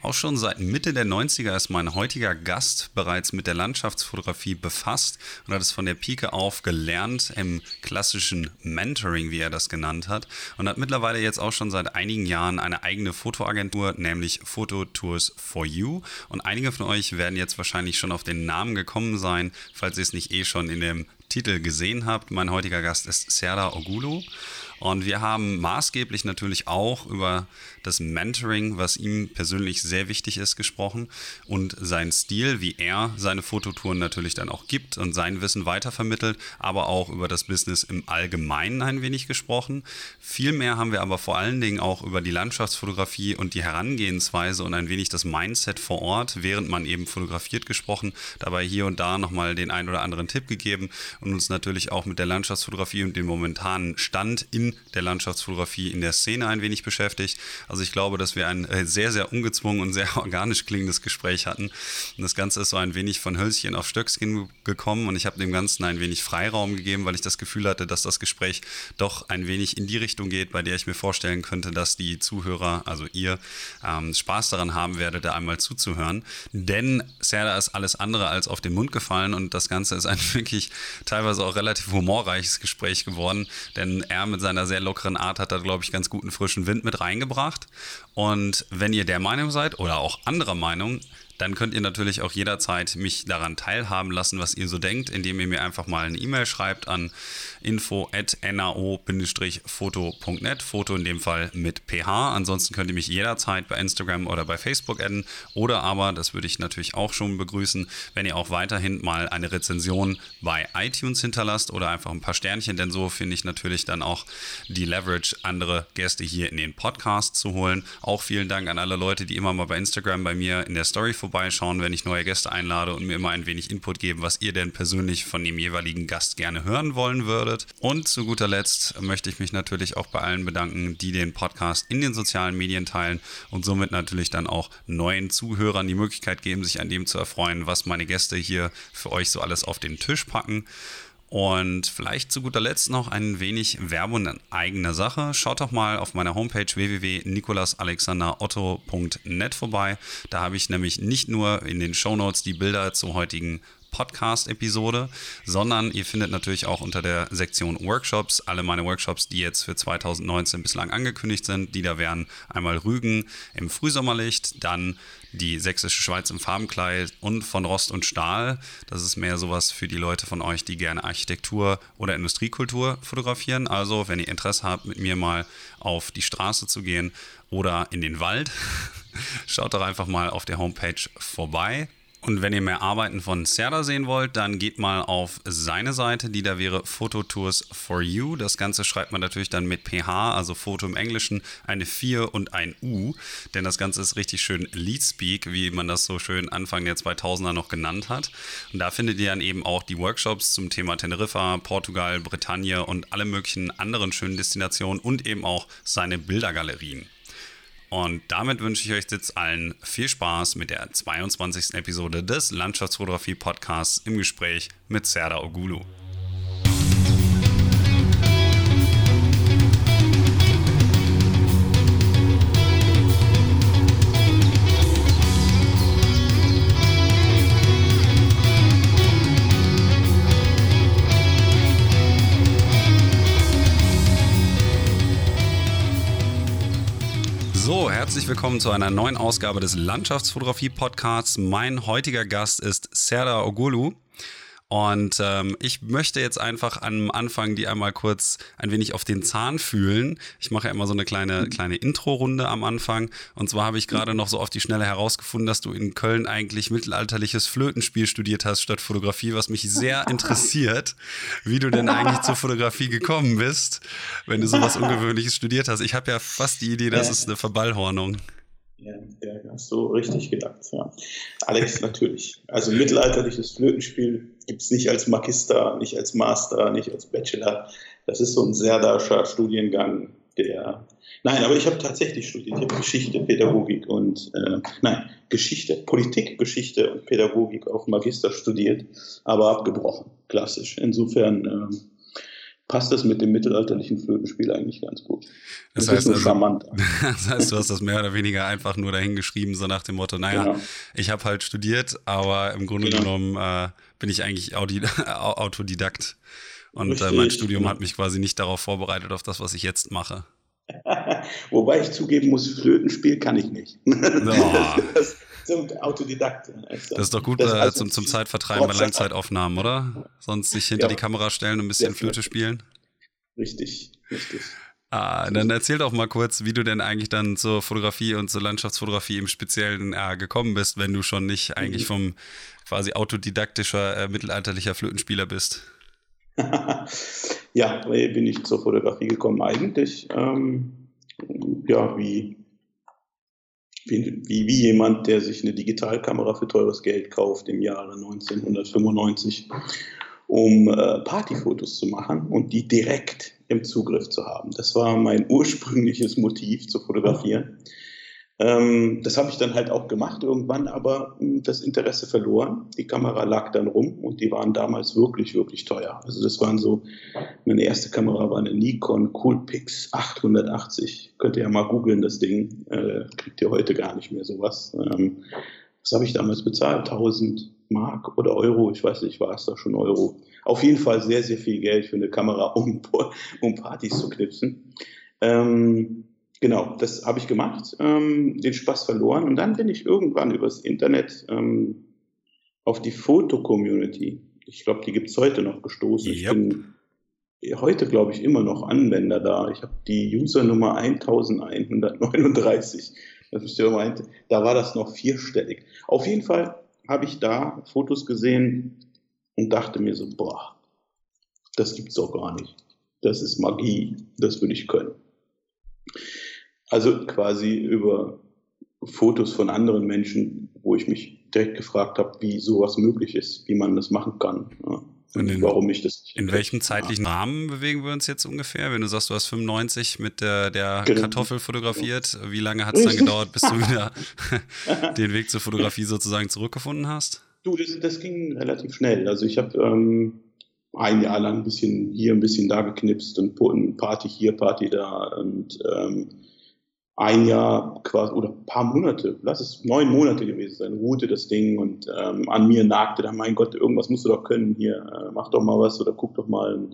Auch schon seit Mitte der 90er ist mein heutiger Gast bereits mit der Landschaftsfotografie befasst und hat es von der Pike auf gelernt im klassischen Mentoring, wie er das genannt hat, und hat mittlerweile jetzt auch schon seit einigen Jahren eine eigene Fotoagentur, nämlich Photo Tours for You. Und einige von euch werden jetzt wahrscheinlich schon auf den Namen gekommen sein, falls ihr es nicht eh schon in dem Titel gesehen habt. Mein heutiger Gast ist Serda Ogulu. Und wir haben maßgeblich natürlich auch über das Mentoring, was ihm persönlich sehr wichtig ist, gesprochen und sein Stil, wie er seine Fototouren natürlich dann auch gibt und sein Wissen weitervermittelt, aber auch über das Business im Allgemeinen ein wenig gesprochen. Vielmehr haben wir aber vor allen Dingen auch über die Landschaftsfotografie und die Herangehensweise und ein wenig das Mindset vor Ort, während man eben fotografiert gesprochen, dabei hier und da nochmal den ein oder anderen Tipp gegeben und uns natürlich auch mit der Landschaftsfotografie und dem momentanen Stand in der Landschaftsfotografie in der Szene ein wenig beschäftigt. Also ich glaube, dass wir ein äh, sehr, sehr ungezwungen und sehr organisch klingendes Gespräch hatten. Und das Ganze ist so ein wenig von Hölzchen auf Stöckskin gekommen und ich habe dem Ganzen ein wenig Freiraum gegeben, weil ich das Gefühl hatte, dass das Gespräch doch ein wenig in die Richtung geht, bei der ich mir vorstellen könnte, dass die Zuhörer, also ihr, ähm, Spaß daran haben werdet, da einmal zuzuhören. Denn Serda ist alles andere als auf den Mund gefallen und das Ganze ist ein wirklich teilweise auch relativ humorreiches Gespräch geworden, denn er mit seiner seiner sehr lockeren Art hat da, glaube ich, ganz guten frischen Wind mit reingebracht. Und wenn ihr der Meinung seid oder auch anderer Meinung, dann könnt ihr natürlich auch jederzeit mich daran teilhaben lassen, was ihr so denkt, indem ihr mir einfach mal eine E-Mail schreibt an info.nao-foto.net, Foto in dem Fall mit PH. Ansonsten könnt ihr mich jederzeit bei Instagram oder bei Facebook adden oder aber, das würde ich natürlich auch schon begrüßen, wenn ihr auch weiterhin mal eine Rezension bei iTunes hinterlasst oder einfach ein paar Sternchen, denn so finde ich natürlich dann auch die Leverage, andere Gäste hier in den Podcast zu holen. Auch vielen Dank an alle Leute, die immer mal bei Instagram bei mir in der Story vorbei vorbeischauen, wenn ich neue Gäste einlade und mir immer ein wenig Input geben, was ihr denn persönlich von dem jeweiligen Gast gerne hören wollen würdet. Und zu guter Letzt möchte ich mich natürlich auch bei allen bedanken, die den Podcast in den sozialen Medien teilen und somit natürlich dann auch neuen Zuhörern die Möglichkeit geben, sich an dem zu erfreuen, was meine Gäste hier für euch so alles auf den Tisch packen. Und vielleicht zu guter Letzt noch ein wenig Werbung in eigener Sache. Schaut doch mal auf meiner Homepage www.nikolasalexanderotto.net vorbei. Da habe ich nämlich nicht nur in den Shownotes die Bilder zur heutigen Podcast-Episode, sondern ihr findet natürlich auch unter der Sektion Workshops alle meine Workshops, die jetzt für 2019 bislang angekündigt sind. Die da wären einmal Rügen im Frühsommerlicht, dann die Sächsische Schweiz im Farbenkleid und von Rost und Stahl. Das ist mehr sowas für die Leute von euch, die gerne Architektur oder Industriekultur fotografieren. Also, wenn ihr Interesse habt, mit mir mal auf die Straße zu gehen oder in den Wald, schaut doch einfach mal auf der Homepage vorbei. Und wenn ihr mehr Arbeiten von Serda sehen wollt, dann geht mal auf seine Seite, die da wäre Phototours for You. Das Ganze schreibt man natürlich dann mit PH, also Foto im Englischen, eine 4 und ein U, denn das Ganze ist richtig schön Leadspeak, wie man das so schön Anfang der 2000er noch genannt hat. Und da findet ihr dann eben auch die Workshops zum Thema Teneriffa, Portugal, Bretagne und alle möglichen anderen schönen Destinationen und eben auch seine Bildergalerien. Und damit wünsche ich euch jetzt allen viel Spaß mit der 22. Episode des Landschaftsfotografie Podcasts im Gespräch mit Serda Ogulu. Herzlich willkommen zu einer neuen Ausgabe des Landschaftsfotografie-Podcasts. Mein heutiger Gast ist Serda Ogulu. Und ähm, ich möchte jetzt einfach am Anfang die einmal kurz ein wenig auf den Zahn fühlen. Ich mache ja immer so eine kleine, kleine Intro-Runde am Anfang. Und zwar habe ich gerade noch so auf die Schnelle herausgefunden, dass du in Köln eigentlich mittelalterliches Flötenspiel studiert hast statt Fotografie, was mich sehr interessiert, wie du denn eigentlich zur Fotografie gekommen bist, wenn du sowas Ungewöhnliches studiert hast. Ich habe ja fast die Idee, das ist eine Verballhornung. Ja, ja, hast du richtig gedacht. Ja. Alex, natürlich. Also mittelalterliches Flötenspiel gibt es nicht als Magister, nicht als Master, nicht als Bachelor. Das ist so ein Serdascher Studiengang, der. Nein, aber ich habe tatsächlich studiert. Ich habe Geschichte, Pädagogik und äh, nein, Geschichte, Politik, Geschichte und Pädagogik auf Magister studiert, aber abgebrochen, klassisch. Insofern äh, passt das mit dem mittelalterlichen Flötenspiel eigentlich ganz gut. Das, das heißt, ist so also, das heißt, du hast das mehr oder weniger einfach nur dahingeschrieben, so nach dem Motto, naja, genau. ich habe halt studiert, aber im Grunde genau. genommen äh, bin ich eigentlich Audi Autodidakt. Und äh, mein Studium hat mich quasi nicht darauf vorbereitet, auf das, was ich jetzt mache. Wobei ich zugeben muss, Flötenspiel kann ich nicht. Oh. das, zum Autodidakt. Also, das ist doch gut äh, zum, zum Zeitvertreiben bei Langzeitaufnahmen, oder? Sonst sich hinter ja. die Kamera stellen und ein bisschen ja, Flöte spielen. Richtig, richtig. Ah, dann erzähl doch mal kurz, wie du denn eigentlich dann zur Fotografie und zur Landschaftsfotografie im Speziellen äh, gekommen bist, wenn du schon nicht eigentlich mhm. vom quasi autodidaktischer äh, mittelalterlicher Flötenspieler bist. ja, bin ich zur Fotografie gekommen eigentlich. Ähm, ja, wie wie, wie, wie jemand, der sich eine Digitalkamera für teures Geld kauft im Jahre 1995, um äh, Partyfotos zu machen und die direkt im Zugriff zu haben. Das war mein ursprüngliches Motiv zu fotografieren. Ähm, das habe ich dann halt auch gemacht irgendwann, aber mh, hm, das Interesse verloren. Die Kamera lag dann rum und die waren damals wirklich, wirklich teuer. Also das waren so, meine erste Kamera war eine Nikon Coolpix 880. Könnt ihr ja mal googeln, das Ding. Äh, kriegt ihr heute gar nicht mehr sowas. Ähm, was habe ich damals bezahlt? 1000 Mark oder Euro? Ich weiß nicht, war es da schon Euro? Auf jeden Fall sehr, sehr viel Geld für eine Kamera, um, um Partys zu knipsen. Ähm, genau, das habe ich gemacht, ähm, den Spaß verloren und dann bin ich irgendwann übers Internet ähm, auf die Foto-Community, ich glaube, die gibt es heute noch gestoßen. Yep. Ich bin heute, glaube ich, immer noch Anwender da. Ich habe die Usernummer 1139. Das ist ja meinte, da war das noch vierstellig. Auf jeden Fall habe ich da Fotos gesehen und dachte mir so, boah, das gibt's doch gar nicht. Das ist Magie, das würde ich können. Also quasi über Fotos von anderen Menschen, wo ich mich direkt gefragt habe, wie sowas möglich ist, wie man das machen kann. Ja. In, warum ich das In welchem zeitlichen ja. Rahmen bewegen wir uns jetzt ungefähr? Wenn du sagst, du hast 95 mit der, der genau. Kartoffel fotografiert, wie lange hat es dann gedauert, bis du wieder den Weg zur Fotografie sozusagen zurückgefunden hast? Du, das, das ging relativ schnell. Also ich habe ähm, ein Jahr lang ein bisschen hier, ein bisschen da geknipst und Party hier, Party da und ähm, ein Jahr quasi oder ein paar Monate, lass es neun Monate gewesen sein, ruhte das Ding und ähm, an mir nagte da, mein Gott, irgendwas musst du doch können hier, äh, mach doch mal was oder guck doch mal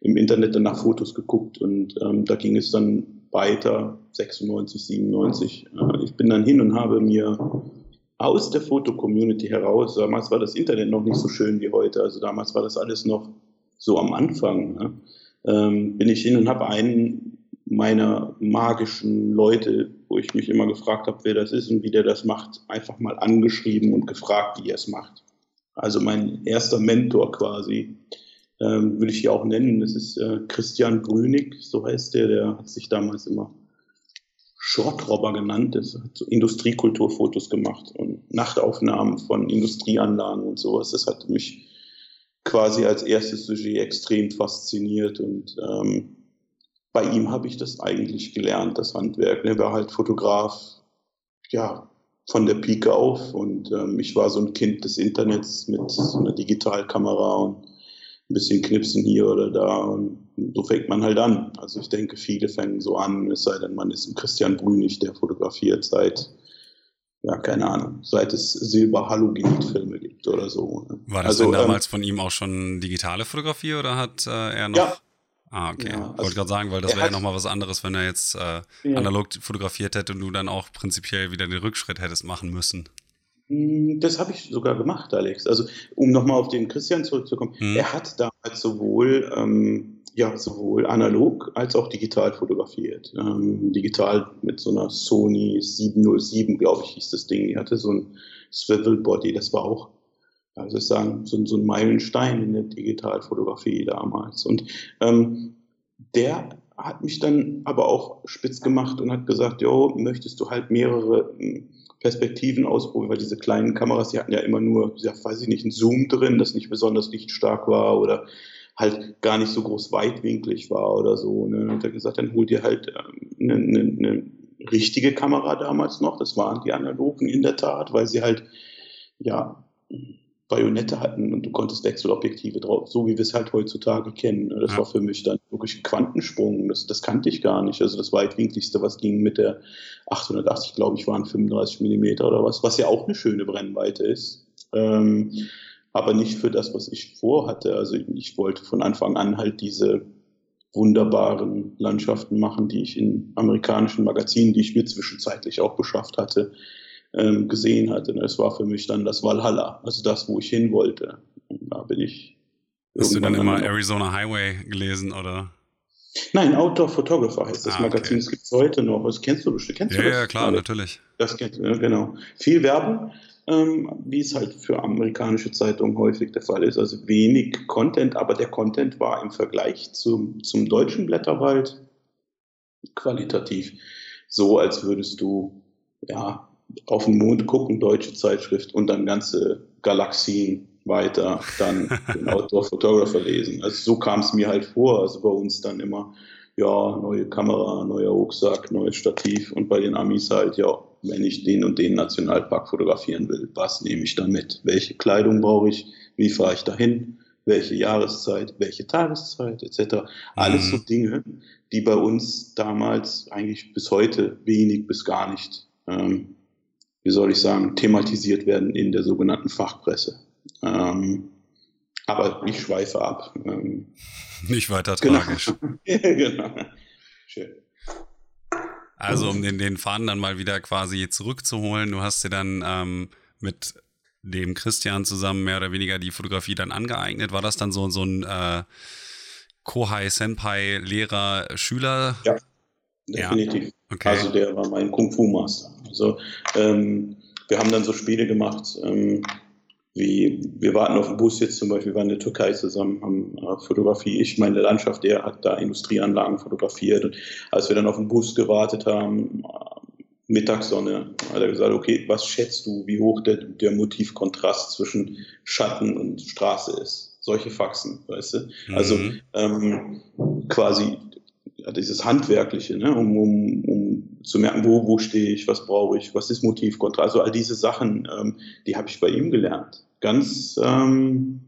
im Internet dann nach Fotos geguckt und ähm, da ging es dann weiter, 96, 97. Äh, ich bin dann hin und habe mir aus der Foto-Community heraus, damals war das Internet noch nicht so schön wie heute, also damals war das alles noch so am Anfang, ne? ähm, bin ich hin und habe einen meiner magischen Leute, wo ich mich immer gefragt habe, wer das ist und wie der das macht, einfach mal angeschrieben und gefragt, wie er es macht. Also mein erster Mentor quasi, ähm, will ich hier auch nennen, das ist äh, Christian Brünig, so heißt der, der hat sich damals immer Shortrobber genannt, das hat so Industriekulturfotos gemacht und Nachtaufnahmen von Industrieanlagen und sowas. Das hat mich quasi als erstes Sujet extrem fasziniert und ähm, bei ihm habe ich das eigentlich gelernt, das Handwerk. Er war halt Fotograf, ja, von der Pike auf und ähm, ich war so ein Kind des Internets mit so einer Digitalkamera und ein bisschen Knipsen hier oder da und so fängt man halt an. Also ich denke, viele fangen so an, es sei denn, man ist ein Christian Brünig, der fotografiert seit, ja, keine Ahnung, seit es Silber-Halogenid-Filme gibt oder so. Ne? War das also, denn damals ähm, von ihm auch schon digitale Fotografie oder hat äh, er noch... Ja, Ah, okay. Ja, also Wollte gerade sagen, weil das wäre ja nochmal was anderes, wenn er jetzt äh, ja. analog fotografiert hätte und du dann auch prinzipiell wieder den Rückschritt hättest machen müssen. Hm, das habe ich sogar gemacht, Alex. Also, um nochmal auf den Christian zurückzukommen, hm. er hat damals sowohl, ähm, ja, sowohl analog als auch digital fotografiert. Ähm, digital mit so einer Sony 707, glaube ich, hieß das Ding. Die hatte so ein Swivel Body, das war auch also ich sagen, so, so ein Meilenstein in der Digitalfotografie damals. Und ähm, der hat mich dann aber auch spitz gemacht und hat gesagt, jo, möchtest du halt mehrere hm, Perspektiven ausprobieren, weil diese kleinen Kameras, die hatten ja immer nur, ja, weiß ich nicht, einen Zoom drin, das nicht besonders lichtstark war oder halt gar nicht so groß weitwinklig war oder so. Ne? Und er hat gesagt, dann hol dir halt ähm, eine, eine, eine richtige Kamera damals noch, das waren die analogen in der Tat, weil sie halt, ja, Bajonette hatten und du konntest Wechselobjektive drauf, so wie wir es halt heutzutage kennen. Das ja. war für mich dann wirklich ein Quantensprung. Das, das kannte ich gar nicht. Also das weitwinkligste, was ging mit der 880, glaube ich, waren 35 Millimeter oder was, was ja auch eine schöne Brennweite ist. Ähm, aber nicht für das, was ich vorhatte. Also ich wollte von Anfang an halt diese wunderbaren Landschaften machen, die ich in amerikanischen Magazinen, die ich mir zwischenzeitlich auch beschafft hatte, ähm, gesehen hatte. Es war für mich dann das Valhalla, also das, wo ich hin wollte. Und da bin ich. Hast du dann immer Arizona Highway gelesen oder? Nein, Outdoor Photographer heißt das ah, Magazin. Das gibt es heute noch. Das kennst du bestimmt. Kennst ja, du das? ja, klar, Alle? natürlich. Das kennst du, genau. Viel Werbung, ähm, wie es halt für amerikanische Zeitungen häufig der Fall ist. Also wenig Content, aber der Content war im Vergleich zum, zum deutschen Blätterwald qualitativ so, als würdest du ja auf den Mond gucken, deutsche Zeitschrift und dann ganze Galaxien weiter dann den Outdoor Photographer lesen. Also so kam es mir halt vor. Also bei uns dann immer, ja, neue Kamera, neuer Rucksack, neues Stativ und bei den Amis halt, ja, wenn ich den und den Nationalpark fotografieren will, was nehme ich da mit? Welche Kleidung brauche ich? Wie fahre ich dahin? Welche Jahreszeit? Welche Tageszeit? Etc. Alles so mhm. Dinge, die bei uns damals eigentlich bis heute wenig bis gar nicht ähm, wie soll ich sagen, thematisiert werden in der sogenannten Fachpresse. Ähm, aber ich schweife ab. Ähm, Nicht weiter genau. tragisch. genau. Schön. Also um den, den Faden dann mal wieder quasi zurückzuholen, du hast dir dann ähm, mit dem Christian zusammen mehr oder weniger die Fotografie dann angeeignet. War das dann so, so ein äh, Kohai Senpai Lehrer Schüler? Ja, definitiv. Ja. Okay. Also der war mein Kung Fu Master. Also ähm, wir haben dann so Spiele gemacht, ähm, wie wir warten auf den Bus jetzt zum Beispiel, wir waren in der Türkei zusammen, haben äh, Fotografie, ich meine Landschaft, der hat da Industrieanlagen fotografiert. Und als wir dann auf den Bus gewartet haben, äh, Mittagssonne, hat er gesagt, okay, was schätzt du, wie hoch der, der Motivkontrast zwischen Schatten und Straße ist? Solche Faxen, weißt du? Also, mhm. Also ähm, quasi dieses Handwerkliche, ne? um, um, um zu merken, wo, wo stehe ich, was brauche ich, was ist Motivkontra. Also all diese Sachen, ähm, die habe ich bei ihm gelernt. Ganz ähm,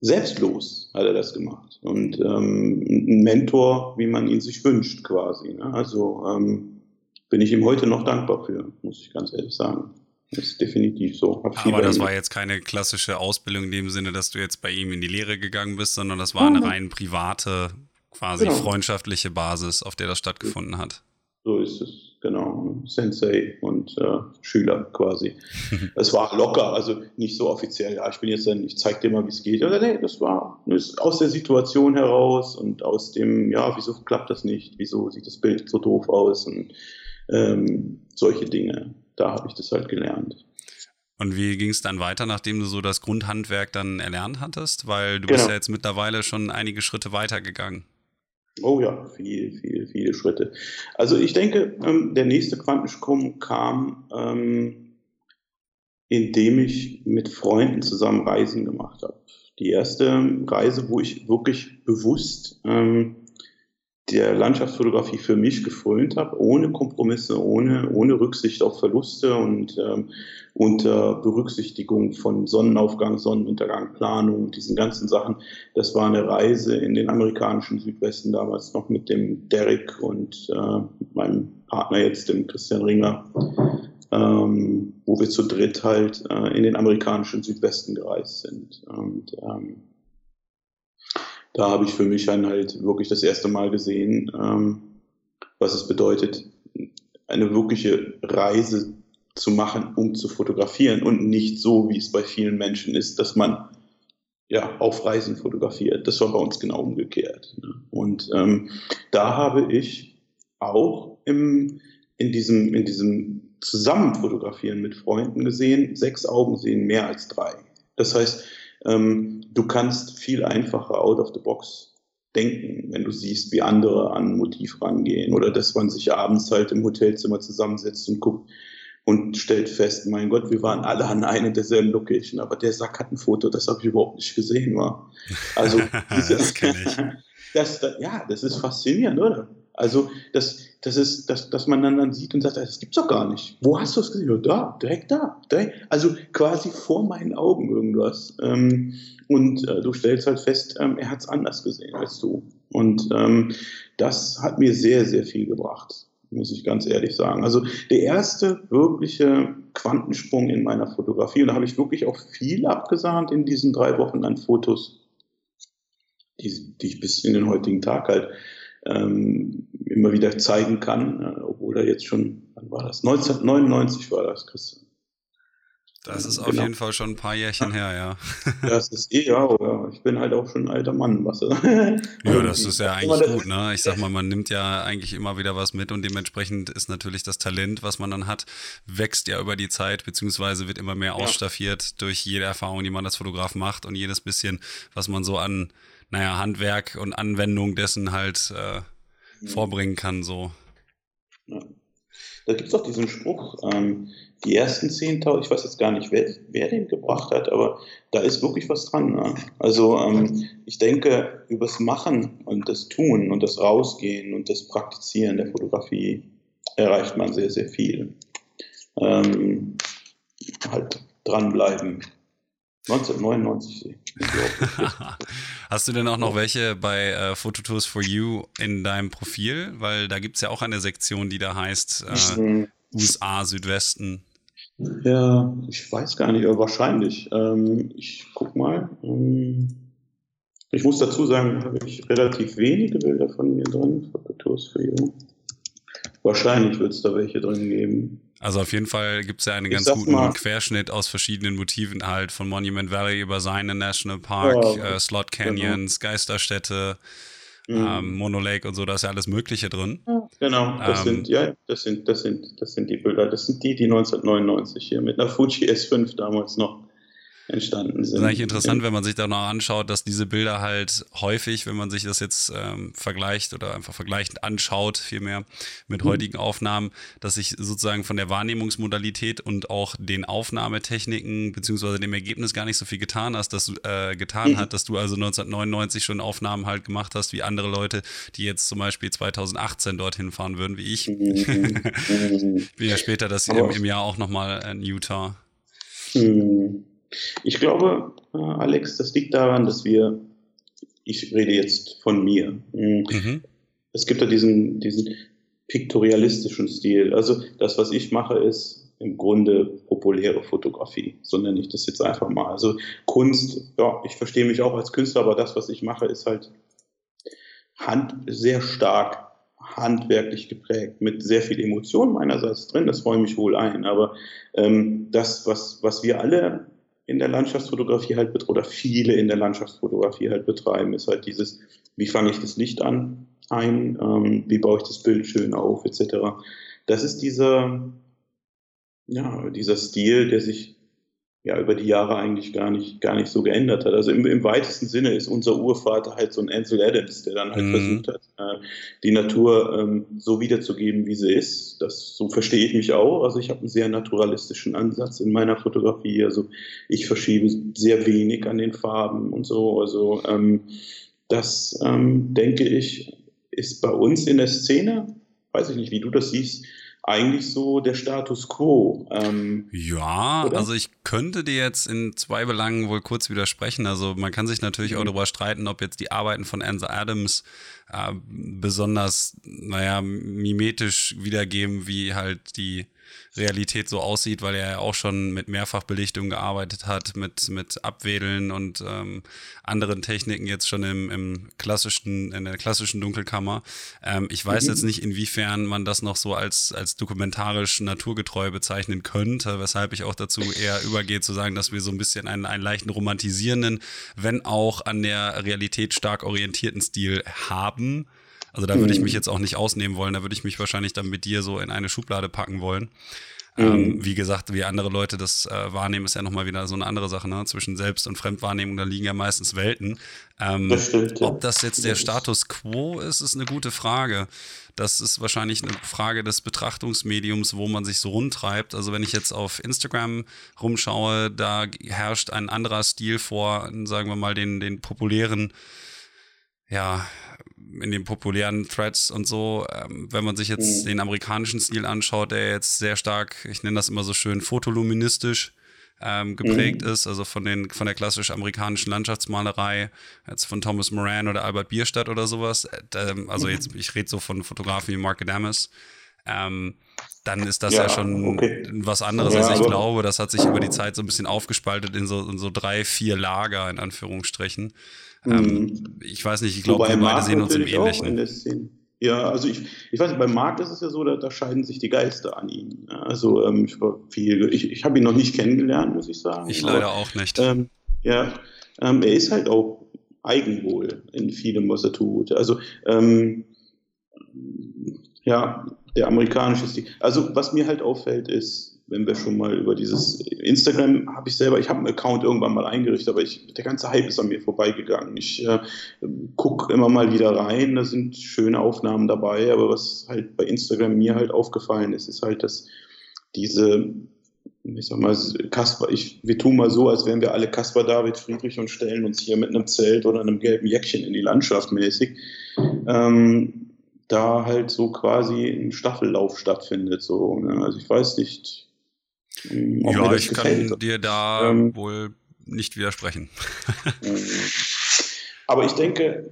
selbstlos hat er das gemacht. Und ähm, ein Mentor, wie man ihn sich wünscht, quasi. Ne? Also ähm, bin ich ihm heute noch dankbar für, muss ich ganz ehrlich sagen. Das ist definitiv so. Aber das war jetzt keine klassische Ausbildung in dem Sinne, dass du jetzt bei ihm in die Lehre gegangen bist, sondern das war eine rein private quasi genau. freundschaftliche Basis, auf der das stattgefunden hat. So ist es, genau. Sensei und äh, Schüler quasi. es war locker, also nicht so offiziell, ja, ich bin jetzt dann, ich zeig dir mal, wie es geht. Oder nee, das war das aus der Situation heraus und aus dem, ja, wieso klappt das nicht? Wieso sieht das Bild so doof aus? Und ähm, solche Dinge. Da habe ich das halt gelernt. Und wie ging es dann weiter, nachdem du so das Grundhandwerk dann erlernt hattest? Weil du genau. bist ja jetzt mittlerweile schon einige Schritte weitergegangen. Oh ja, viele, viele, viele Schritte. Also ich denke, ähm, der nächste Quantensprung kam, ähm, indem ich mit Freunden zusammen Reisen gemacht habe. Die erste Reise, wo ich wirklich bewusst ähm, der Landschaftsfotografie für mich gefrönt habe, ohne Kompromisse, ohne, ohne Rücksicht auf Verluste und ähm, unter Berücksichtigung von Sonnenaufgang, Sonnenuntergang, Planung, diesen ganzen Sachen. Das war eine Reise in den amerikanischen Südwesten damals noch mit dem Derek und äh, meinem Partner jetzt, dem Christian Ringer, ähm, wo wir zu dritt halt äh, in den amerikanischen Südwesten gereist sind. Und ähm, da habe ich für mich dann halt wirklich das erste Mal gesehen, ähm, was es bedeutet, eine wirkliche Reise zu machen, um zu fotografieren und nicht so, wie es bei vielen Menschen ist, dass man ja auf Reisen fotografiert. Das war bei uns genau umgekehrt. Ne? Und ähm, da habe ich auch im, in diesem, in diesem Zusammenfotografieren mit Freunden gesehen, sechs Augen sehen mehr als drei. Das heißt, ähm, du kannst viel einfacher out of the box denken, wenn du siehst, wie andere an ein Motiv rangehen oder dass man sich abends halt im Hotelzimmer zusammensetzt und guckt und stellt fest, mein Gott, wir waren alle an einer derselben Location, aber der Sack hat ein Foto, das habe ich überhaupt nicht gesehen, war. Also diese, das, das, ja, das ist faszinierend, oder? Also, das, das ist, dass, dass man dann, dann sieht und sagt, das gibt's doch gar nicht. Wo hast du es gesehen? Ja, da, direkt da. Direkt. Also quasi vor meinen Augen irgendwas. Ähm, und äh, du stellst halt fest, ähm, er hat es anders gesehen als du. Und ähm, das hat mir sehr, sehr viel gebracht, muss ich ganz ehrlich sagen. Also der erste wirkliche Quantensprung in meiner Fotografie, und da habe ich wirklich auch viel abgesahnt in diesen drei Wochen an Fotos, die, die ich bis in den heutigen Tag halt ähm, immer wieder zeigen kann, äh, obwohl er jetzt schon, wann war das? 1999 war das, Christian. Das ist auf genau. jeden Fall schon ein paar Jährchen her, ja. Das ist eh, ja, ja. Ich bin halt auch schon ein alter Mann, was Ja, das ist ja eigentlich gut, ne? Ich sag mal, man nimmt ja eigentlich immer wieder was mit und dementsprechend ist natürlich das Talent, was man dann hat, wächst ja über die Zeit, beziehungsweise wird immer mehr ausstaffiert durch jede Erfahrung, die man als Fotograf macht und jedes bisschen, was man so an, naja, Handwerk und Anwendung dessen halt äh, mhm. vorbringen kann, so. Ja. Da gibt es auch diesen Spruch, ähm, die ersten 10.000, ich weiß jetzt gar nicht, wer, wer, den gebracht hat, aber da ist wirklich was dran. Ne? Also ähm, ich denke, übers Machen und das Tun und das Rausgehen und das Praktizieren der Fotografie erreicht man sehr, sehr viel. Ähm, halt dranbleiben. 1999. Hast du denn auch noch welche bei äh, Phototours for You in deinem Profil? Weil da gibt es ja auch eine Sektion, die da heißt äh. USA Südwesten. Ja, ich weiß gar nicht, aber wahrscheinlich. Ähm, ich guck mal. Ähm, ich muss dazu sagen, habe ich relativ wenige Bilder von mir drin. Phototours for You. Wahrscheinlich wird es da welche drin geben. Also auf jeden Fall gibt es ja einen ganz guten mal, Querschnitt aus verschiedenen Motiven halt, von Monument Valley über seine National Park, ja, äh, Slot genau. Canyons, genau. Geisterstädte, mhm. ähm, Mono Lake und so, da ist ja alles Mögliche drin. Ja, genau, das ähm, sind, ja, das sind, das sind, das sind die Bilder. Das sind die, die 1999 hier mit einer Fuji S5 damals noch entstanden sind. Das ist eigentlich interessant, wenn man sich da noch anschaut, dass diese Bilder halt häufig, wenn man sich das jetzt ähm, vergleicht oder einfach vergleichend anschaut, vielmehr mit mhm. heutigen Aufnahmen, dass sich sozusagen von der Wahrnehmungsmodalität und auch den Aufnahmetechniken beziehungsweise dem Ergebnis gar nicht so viel getan hast, dass du äh, getan mhm. hat, dass du also 1999 schon Aufnahmen halt gemacht hast, wie andere Leute, die jetzt zum Beispiel 2018 dorthin fahren würden, wie ich. Mhm. ich bin ja später das im, im Jahr auch nochmal in Utah. Mhm. Ich glaube, äh, Alex, das liegt daran, dass wir, ich rede jetzt von mir. Mm, mhm. Es gibt ja diesen, diesen piktorialistischen Stil. Also das, was ich mache, ist im Grunde populäre Fotografie. So nenne ich das jetzt einfach mal. Also Kunst, ja, ich verstehe mich auch als Künstler, aber das, was ich mache, ist halt hand, sehr stark handwerklich geprägt, mit sehr viel Emotion meinerseits drin, das freue mich wohl ein. Aber ähm, das, was, was wir alle in der Landschaftsfotografie halt oder viele in der Landschaftsfotografie halt betreiben, ist halt dieses, wie fange ich das Licht an ein, ähm, wie baue ich das Bild schön auf, etc. Das ist dieser, ja, dieser Stil, der sich ja über die Jahre eigentlich gar nicht, gar nicht so geändert hat. Also im, im weitesten Sinne ist unser Urvater halt so ein Ansel Adams, der dann halt mhm. versucht hat, äh, die Natur ähm, so wiederzugeben, wie sie ist. Das, so verstehe ich mich auch. Also ich habe einen sehr naturalistischen Ansatz in meiner Fotografie. Also ich verschiebe sehr wenig an den Farben und so. Also ähm, das, ähm, denke ich, ist bei uns in der Szene, weiß ich nicht, wie du das siehst, eigentlich so der Status quo. Ähm, ja, oder? also ich könnte dir jetzt in zwei Belangen wohl kurz widersprechen. Also man kann sich natürlich mhm. auch darüber streiten, ob jetzt die Arbeiten von Ansel Adams äh, besonders, naja, mimetisch wiedergeben, wie halt die Realität so aussieht, weil er ja auch schon mit Mehrfachbelichtung gearbeitet hat, mit, mit Abwedeln und ähm, anderen Techniken jetzt schon im, im klassischen, in der klassischen Dunkelkammer. Ähm, ich weiß mhm. jetzt nicht, inwiefern man das noch so als, als dokumentarisch naturgetreu bezeichnen könnte, weshalb ich auch dazu eher übergehe zu sagen, dass wir so ein bisschen einen, einen leichten romantisierenden, wenn auch an der Realität stark orientierten Stil haben. Also da würde ich mich mhm. jetzt auch nicht ausnehmen wollen, da würde ich mich wahrscheinlich dann mit dir so in eine Schublade packen wollen. Mhm. Ähm, wie gesagt, wie andere Leute das äh, wahrnehmen, ist ja nochmal wieder so eine andere Sache. Ne? Zwischen Selbst- und Fremdwahrnehmung, da liegen ja meistens Welten. Ähm, das stimmt, ja. Ob das jetzt der Status quo ist, ist eine gute Frage. Das ist wahrscheinlich eine Frage des Betrachtungsmediums, wo man sich so rundtreibt. Also wenn ich jetzt auf Instagram rumschaue, da herrscht ein anderer Stil vor, sagen wir mal, den, den populären ja, in den populären Threads und so, ähm, wenn man sich jetzt mhm. den amerikanischen Stil anschaut, der jetzt sehr stark, ich nenne das immer so schön, fotoluministisch ähm, geprägt mhm. ist, also von, den, von der klassisch amerikanischen Landschaftsmalerei, jetzt von Thomas Moran oder Albert Bierstadt oder sowas. Äh, also mhm. jetzt, ich rede so von Fotografen wie Mark Adamus. Ähm, dann ist das ja, ja schon okay. was anderes. Ja, also ich glaube, das hat sich über die Zeit so ein bisschen aufgespaltet in so, in so drei, vier Lager, in Anführungsstrichen. Mhm. Ähm, ich weiß nicht, ich glaube, wir beide sehen uns im Ähnlichen. Ja, also ich, ich weiß nicht, bei Marc ist es ja so, da, da scheiden sich die Geister an ihm. Also ähm, ich, viel, ich, ich habe ihn noch nicht kennengelernt, muss ich sagen. Ich leider aber, auch nicht. Ähm, ja, ähm, er ist halt auch Eigenwohl in vielem, was er tut. Also ähm, ja, der amerikanische Stil. Also was mir halt auffällt ist, wenn wir schon mal über dieses Instagram habe ich selber, ich habe einen Account irgendwann mal eingerichtet, aber ich, der ganze Hype ist an mir vorbeigegangen. Ich äh, gucke immer mal wieder rein, da sind schöne Aufnahmen dabei, aber was halt bei Instagram mir halt aufgefallen ist, ist halt, dass diese, ich sag mal, Kasper, ich, wir tun mal so, als wären wir alle Kasper David Friedrich und stellen uns hier mit einem Zelt oder einem gelben Jäckchen in die Landschaft mäßig. Ähm, da halt so quasi ein Staffellauf stattfindet. So, ne? Also ich weiß nicht, ja, ich gefällt. kann dir da ähm, wohl nicht widersprechen. aber ich denke,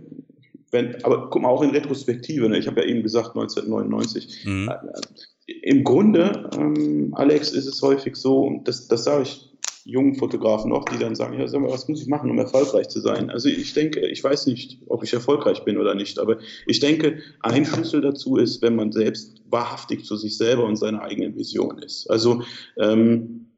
wenn, aber guck mal, auch in Retrospektive, ne? ich habe ja eben gesagt 1999, mhm. Äh, im Grunde, ähm, Alex, ist es häufig so, und das, das sage ich jungen Fotografen noch, die dann sagen, ja, sag mal, was muss ich machen, um erfolgreich zu sein? Also ich denke, ich weiß nicht, ob ich erfolgreich bin oder nicht, aber ich denke, ein Schlüssel dazu ist, wenn man selbst wahrhaftig zu sich selber und seiner eigenen Vision ist. Also ähm,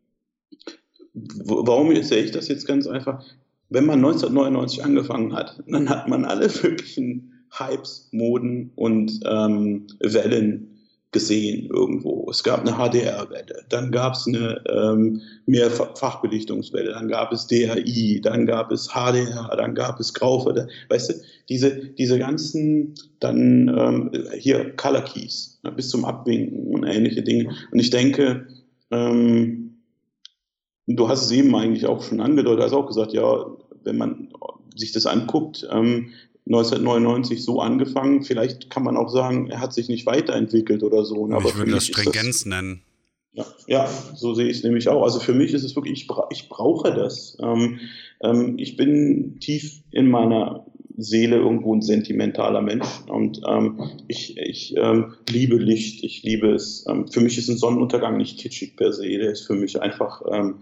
warum sehe ich das jetzt ganz einfach? Wenn man 1999 angefangen hat, dann hat man alle möglichen Hypes, Moden und ähm, Wellen gesehen irgendwo. Es gab eine HDR-Welle, dann gab es eine ähm, Mehrfachbelichtungswelle, dann gab es DHI, dann gab es HDR, dann gab es Graufelde. Weißt du, diese, diese ganzen, dann ähm, hier Color Keys ne, bis zum Abwinken und ähnliche Dinge. Und ich denke, ähm, du hast es eben eigentlich auch schon angedeutet, hast auch gesagt, ja, wenn man sich das anguckt, ähm, 1999 so angefangen. Vielleicht kann man auch sagen, er hat sich nicht weiterentwickelt oder so. Aber ich würde das Stringenz das, nennen. Ja, ja, so sehe ich es nämlich auch. Also für mich ist es wirklich, ich, bra ich brauche das. Ähm, ähm, ich bin tief in meiner Seele irgendwo ein sentimentaler Mensch und ähm, ich, ich ähm, liebe Licht, ich liebe es. Ähm, für mich ist ein Sonnenuntergang nicht kitschig per se, der ist für mich einfach, ähm,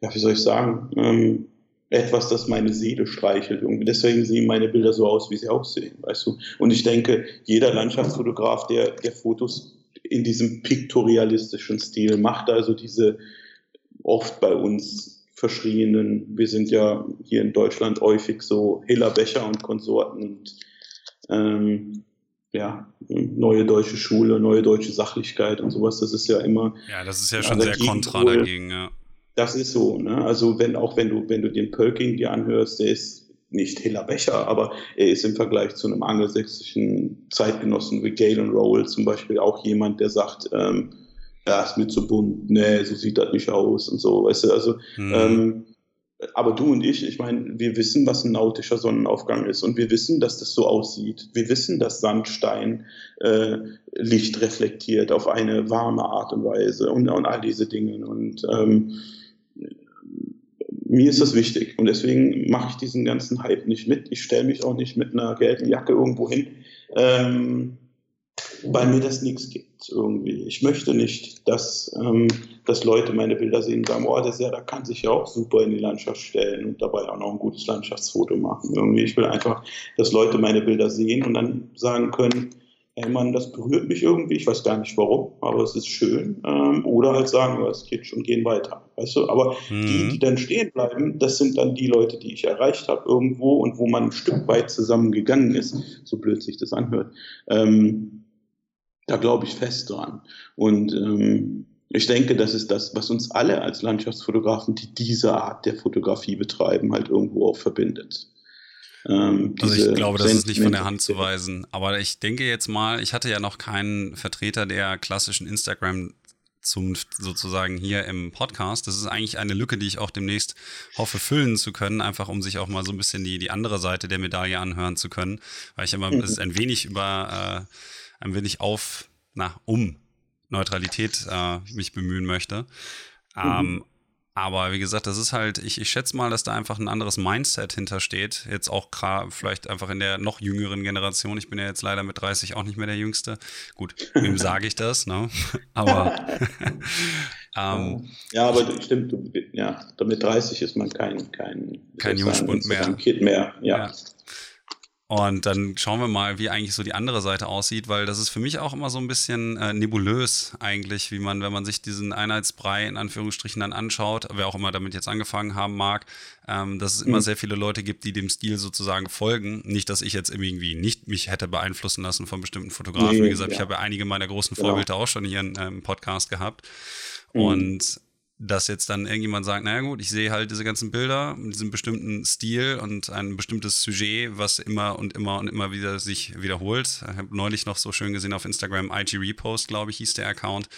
ja, wie soll ich sagen, etwas, das meine Seele streichelt. Irgendwie. Deswegen sehen meine Bilder so aus, wie sie aussehen, weißt du. Und ich denke, jeder Landschaftsfotograf, der, der Fotos in diesem piktorialistischen Stil macht, also diese oft bei uns verschrienen, wir sind ja hier in Deutschland häufig so Hiller Becher und Konsorten und ähm, ja, neue deutsche Schule, neue deutsche Sachlichkeit und sowas, das ist ja immer. Ja, das ist ja schon sehr kontra dagegen, ja. Das ist so, ne? Also wenn auch wenn du, wenn du den Pölking dir anhörst, der ist nicht Hiller Becher, aber er ist im Vergleich zu einem angelsächsischen Zeitgenossen wie Galen Rowell zum Beispiel auch jemand, der sagt, ähm, ja, ist mir zu bunt, nee, so sieht das nicht aus und so, weißt du, also mhm. ähm, aber du und ich, ich meine, wir wissen, was ein nautischer Sonnenaufgang ist und wir wissen, dass das so aussieht. Wir wissen, dass Sandstein äh, Licht reflektiert auf eine warme Art und Weise und, und all diese Dinge. Und ähm, mir ist das wichtig und deswegen mache ich diesen ganzen Hype nicht mit. Ich stelle mich auch nicht mit einer gelben Jacke irgendwo hin, ähm, weil mir das nichts gibt irgendwie. Ich möchte nicht, dass, ähm, dass Leute meine Bilder sehen und sagen, oh, der Serda kann sich ja auch super in die Landschaft stellen und dabei auch noch ein gutes Landschaftsfoto machen. Irgendwie, ich will einfach, dass Leute meine Bilder sehen und dann sagen können, ey Mann, das berührt mich irgendwie, ich weiß gar nicht warum, aber es ist schön. Ähm, oder halt sagen, ja, es Kitsch und gehen weiter. Weißt du, aber mhm. die, die dann stehen bleiben, das sind dann die Leute, die ich erreicht habe irgendwo und wo man ein Stück weit zusammengegangen ist, so blöd sich das anhört. Ähm, da glaube ich fest dran. Und ähm, ich denke, das ist das, was uns alle als Landschaftsfotografen, die diese Art der Fotografie betreiben, halt irgendwo auch verbindet. Ähm, also ich glaube, das ist nicht von der Hand zu weisen. Aber ich denke jetzt mal, ich hatte ja noch keinen Vertreter der klassischen Instagram Zunft sozusagen hier im Podcast. Das ist eigentlich eine Lücke, die ich auch demnächst hoffe füllen zu können, einfach um sich auch mal so ein bisschen die, die andere Seite der Medaille anhören zu können, weil ich immer mhm. es ein wenig über, äh, ein wenig auf, na, um Neutralität äh, mich bemühen möchte. Mhm. Ähm, aber wie gesagt, das ist halt, ich, ich schätze mal, dass da einfach ein anderes Mindset hintersteht. Jetzt auch vielleicht einfach in der noch jüngeren Generation. Ich bin ja jetzt leider mit 30 auch nicht mehr der Jüngste. Gut, wem sage ich das, ne? Aber ähm, ja, aber stimmt, ja, mit 30 ist man kein kein, kein Jungspund mehr. Kind mehr, ja. ja. Und dann schauen wir mal, wie eigentlich so die andere Seite aussieht, weil das ist für mich auch immer so ein bisschen äh, nebulös eigentlich, wie man, wenn man sich diesen Einheitsbrei in Anführungsstrichen dann anschaut, wer auch immer damit jetzt angefangen haben mag, ähm, dass es immer mhm. sehr viele Leute gibt, die dem Stil sozusagen folgen. Nicht, dass ich jetzt irgendwie nicht mich hätte beeinflussen lassen von bestimmten Fotografen. Nee, wie gesagt, ja. ich habe ja einige meiner großen genau. Vorbilder auch schon hier im ähm, Podcast gehabt. Mhm. Und dass jetzt dann irgendjemand sagt, naja gut, ich sehe halt diese ganzen Bilder mit diesem bestimmten Stil und ein bestimmtes Sujet, was immer und immer und immer wieder sich wiederholt. Ich habe neulich noch so schön gesehen auf Instagram, IG Repost, glaube ich, hieß der Account,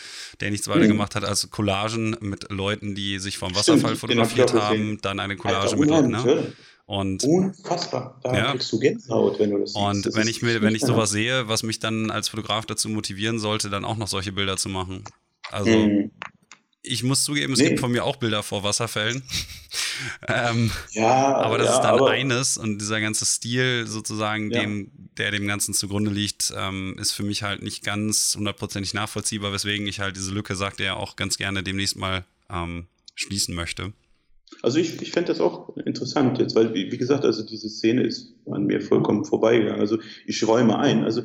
der nichts weiter mhm. gemacht hat als Collagen mit Leuten, die sich vom Wasserfall Stimmt, fotografiert haben, dann eine Collage Alter, mit Leuten. Ne? Und, Unfassbar. Da ja. kriegst du Gänsehaut, wenn du das siehst. Und das wenn ich mir, wenn ich sowas sehe, was mich dann als Fotograf dazu motivieren sollte, dann auch noch solche Bilder zu machen. Also mhm ich muss zugeben, es nee. gibt von mir auch Bilder vor Wasserfällen. ähm, ja, aber das ja, ist dann eines und dieser ganze Stil sozusagen, ja. dem, der dem Ganzen zugrunde liegt, ähm, ist für mich halt nicht ganz hundertprozentig nachvollziehbar, weswegen ich halt diese Lücke, sagt er, auch ganz gerne demnächst mal ähm, schließen möchte. Also ich, ich fände das auch interessant jetzt, weil, wie, wie, gesagt, also diese Szene ist an mir vollkommen vorbeigegangen. Also ich räume ein. Also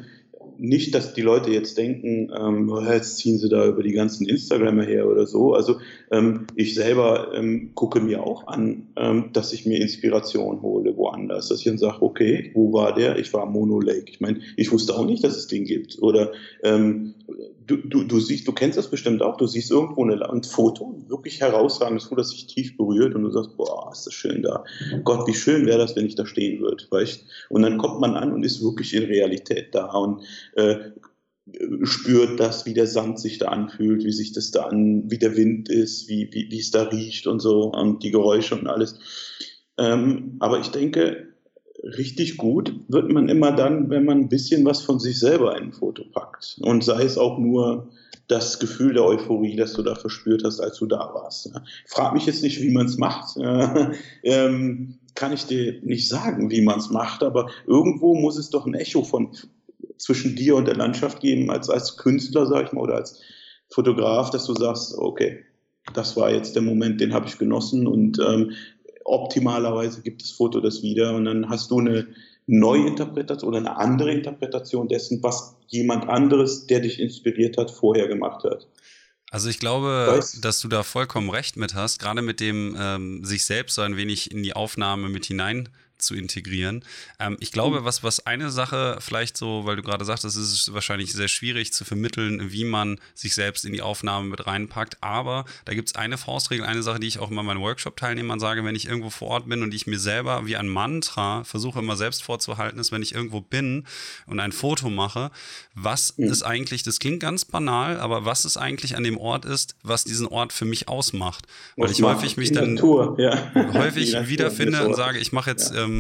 nicht, dass die Leute jetzt denken, ähm, oh, jetzt ziehen sie da über die ganzen Instagramer her oder so. Also ähm, ich selber ähm, gucke mir auch an, ähm, dass ich mir Inspiration hole woanders. Dass ich dann sage, okay, wo war der? Ich war Mono Lake. Ich meine, ich wusste auch nicht, dass es den gibt. Oder ähm, du, du, du siehst, du kennst das bestimmt auch, du siehst irgendwo eine, ein Foto, wirklich herausragendes Foto, das sich tief berührt und du sagst, boah, ist das schön da. Gott, wie schön wäre das, wenn ich da stehen würde. Weißt? Und dann kommt man an und ist wirklich in Realität da und äh, spürt das, wie der Sand sich da anfühlt, wie sich das da an, wie der Wind ist, wie, wie, wie es da riecht und so und die Geräusche und alles. Ähm, aber ich denke, richtig gut wird man immer dann, wenn man ein bisschen was von sich selber in ein Foto packt. Und sei es auch nur das Gefühl der Euphorie, das du da verspürt hast, als du da warst. Frag mich jetzt nicht, wie man es macht. ähm, kann ich dir nicht sagen, wie man es macht, aber irgendwo muss es doch ein Echo von zwischen dir und der Landschaft geben, als, als Künstler, sag ich mal, oder als Fotograf, dass du sagst, okay, das war jetzt der Moment, den habe ich genossen und ähm, optimalerweise gibt das Foto das wieder und dann hast du eine Neuinterpretation oder eine andere Interpretation dessen, was jemand anderes, der dich inspiriert hat, vorher gemacht hat. Also ich glaube, Weiß. dass du da vollkommen recht mit hast, gerade mit dem ähm, sich selbst so ein wenig in die Aufnahme mit hinein zu integrieren. Ähm, ich glaube, hm. was, was eine Sache vielleicht so, weil du gerade sagtest, es ist wahrscheinlich sehr schwierig zu vermitteln, wie man sich selbst in die Aufnahme mit reinpackt. Aber da gibt es eine Faustregel, eine Sache, die ich auch immer meinen Workshop-Teilnehmern sage, wenn ich irgendwo vor Ort bin und ich mir selber wie ein Mantra versuche immer selbst vorzuhalten, ist, wenn ich irgendwo bin und ein Foto mache, was mhm. ist eigentlich, das klingt ganz banal, aber was ist eigentlich an dem Ort ist, was diesen Ort für mich ausmacht. Weil ich häufig mich dann Natur, ja. häufig wiederfinde und sage, ich mache jetzt ja. ähm,